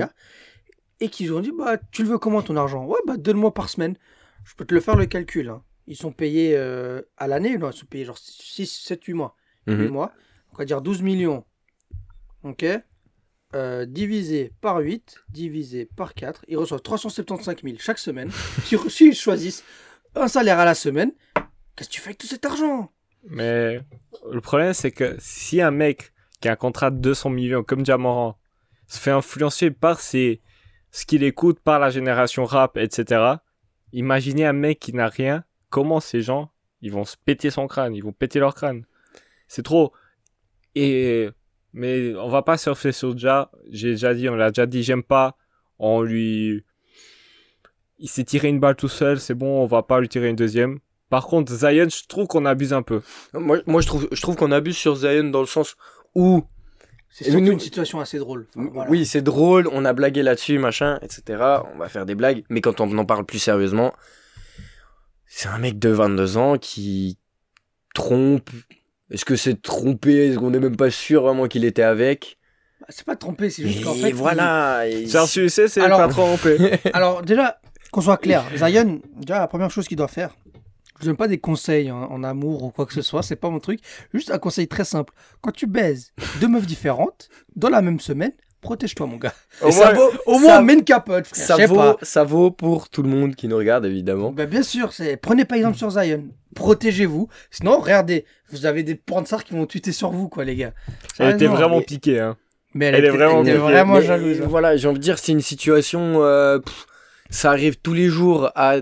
Et qu'ils ont dit, bah, tu le veux comment ton argent? Ouais, bah, donne-moi par semaine. Je peux te le faire le calcul. hein. Ils sont payés euh, à l'année, non, ils sont payés genre 6, 7, 8 mois. 8 mois. On va dire 12 millions. Ok Euh, Divisé par 8, divisé par 4. Ils reçoivent 375 000 chaque semaine. S'ils s'ils choisissent un salaire à la semaine, qu'est-ce que tu fais avec tout cet argent? Mais le problème, c'est que si un mec qui a un contrat de 200 millions comme Jamoran se fait influencer par ses, ce qu'il écoute, par la génération rap, etc., imaginez un mec qui n'a rien, comment ces gens, ils vont se péter son crâne, ils vont péter leur crâne. C'est trop. Et, mais on va pas surfer sur Ja, j'ai déjà dit, on l'a déjà dit, j'aime pas, on lui, il s'est tiré une balle tout seul, c'est bon, on va pas lui tirer une deuxième. Par contre, Zion, je trouve qu'on abuse un peu. Moi, moi je, trouve, je trouve qu'on abuse sur Zion dans le sens où, C'est Et surtout nous- une situation assez drôle. Enfin, voilà. oui, c'est drôle, on a blagué là-dessus, machin, etc. On va faire des blagues, mais quand on en parle plus sérieusement, c'est un mec de 22 ans qui trompe. Est-ce que c'est trompé? Est-ce qu'on n'est même pas sûr vraiment qu'il était avec? Bah, C'est pas de tromper, c'est Et juste qu'en fait. voilà. Genre, tu sais, c'est pas trompé. Alors, déjà, qu'on soit clair, Zion, déjà, la première chose qu'il doit faire, je donne pas des conseils en, en amour ou quoi que ce soit, c'est pas mon truc. Juste un conseil très simple. Quand tu baises deux meufs différentes dans la même semaine, protège-toi, mon gars. Et ça vaut, Au ça- moins, mets une capote, frère. ça vaut, pas. ça vaut pour tout le monde qui nous regarde, évidemment. Ben, bien sûr, c'est... prenez pas exemple sur Zion. Protégez-vous. Sinon, regardez, vous avez des pornsars qui vont tweeter sur vous, quoi, les gars. Elle était non, vraiment mais- piquée, hein. Mais elle, Elle est vraiment elle était piquée. vraiment jalouse. hein. Voilà, j'ai envie de dire, c'est une situation. euh, pff, ça arrive tous les jours à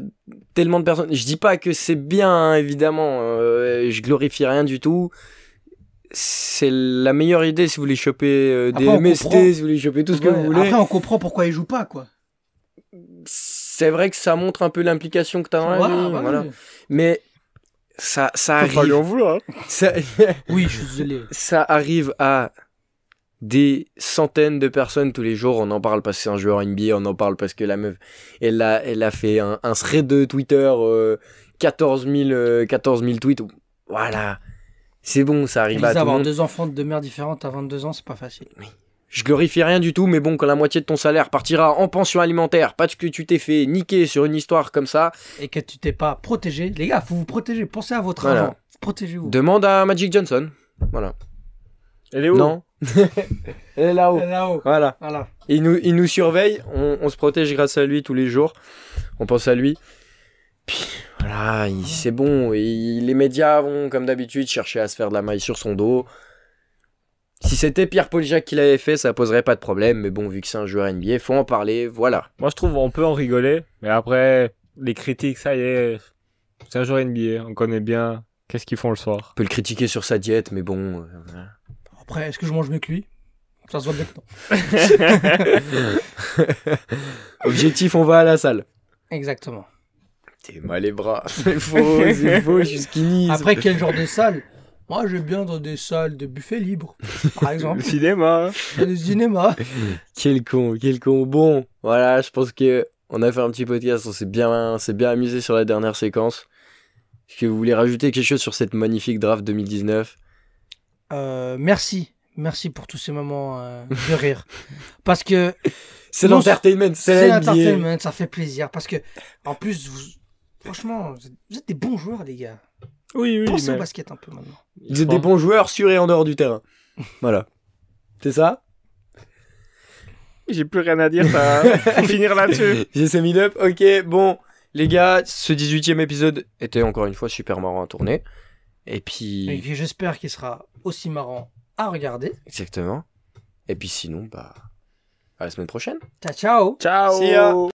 tellement de personnes. Je dis pas que c'est bien, hein, évidemment. euh, je glorifie rien du tout. C'est la meilleure idée si vous voulez choper euh, des Après, MST, comprend. si vous voulez choper tout ce que Ouais, vous voulez. Après, on comprend pourquoi il joue pas, quoi. C'est vrai que ça montre un peu l'implication que t'as dans la Voilà, vie, voilà. voilà. Mais ça, ça Faut pas lui en arrive. vouloir. Ça, Oui, je suis désolé. ça arrive à des centaines de personnes tous les jours. On en parle parce que c'est un joueur NBA, on en parle parce que la meuf, elle a, elle a fait un, un thread de Twitter, euh, 14, 000, euh, 14 000 tweets. Voilà. C'est bon, ça arrive à tout le avoir monde. deux enfants de deux mères différentes à 22 ans, c'est pas facile. Je glorifie rien du tout, mais bon, quand la moitié de ton salaire partira en pension alimentaire parce que tu t'es fait niquer sur une histoire comme ça, Et que tu t'es pas protégé. Les gars, faut vous protéger. Pensez à votre Voilà. argent. Protégez-vous. demande à Magic Johnson. Voilà. Elle est où? Non. Elle est là-haut. Là-haut. Voilà. Voilà. Il nous, il nous surveille, on, on se protège grâce à lui tous les jours. On pense à lui. Puis voilà, il- c'est bon. et les médias vont, comme d'habitude, chercher à se faire de la maille sur son dos. Si c'était Pierre Paul Jacques qui l'avait fait, ça poserait pas de problème. Mais bon, vu que c'est un joueur NBA, faut en parler. Voilà. Moi, je trouve on peut en rigoler, mais après, les critiques, ça y est, c'est un joueur NBA, on connaît bien qu'est-ce qu'ils font le soir? On peut le critiquer sur sa diète, mais bon. euh. Après, est-ce que je mange mieux que lui? Ça se voit bien que non. Objectif, on va à la salle. Exactement. T'es mal les bras. C'est faux, c'est faux, jusqu'ini. Après, quel genre de salle? Moi, j'aime bien dans des salles de buffet libre, par Le exemple, cinéma. dans des cinémas. Quel con, quel con. Bon, voilà, je pense que on a fait un petit podcast, on s'est bien, on s'est bien amusé sur la dernière séquence. Est-ce que vous voulez rajouter quelque chose sur cette magnifique draft 2019 Euh, merci. merci pour tous ces moments euh, de rire. Parce que C'est l'entertainment, c'est l'entertainment, ça fait plaisir. Parce que, en plus, vous- franchement, vous êtes- vous êtes des bons joueurs, les gars. Oui, oui, Pensez mais- au basket un peu maintenant. Vous êtes des bons joueurs sur et en dehors du terrain. Voilà. C'est ça? J'ai plus rien à dire, ça... faut finir là-dessus. J'ai mis up. Ok, bon, les gars, ce 18 e épisode était encore une fois super marrant à tourner. Et puis. Et puis, j'espère qu'il sera aussi marrant à regarder. Exactement. Et puis sinon, bah. À la semaine prochaine. Ciao, ciao Ciao See ya.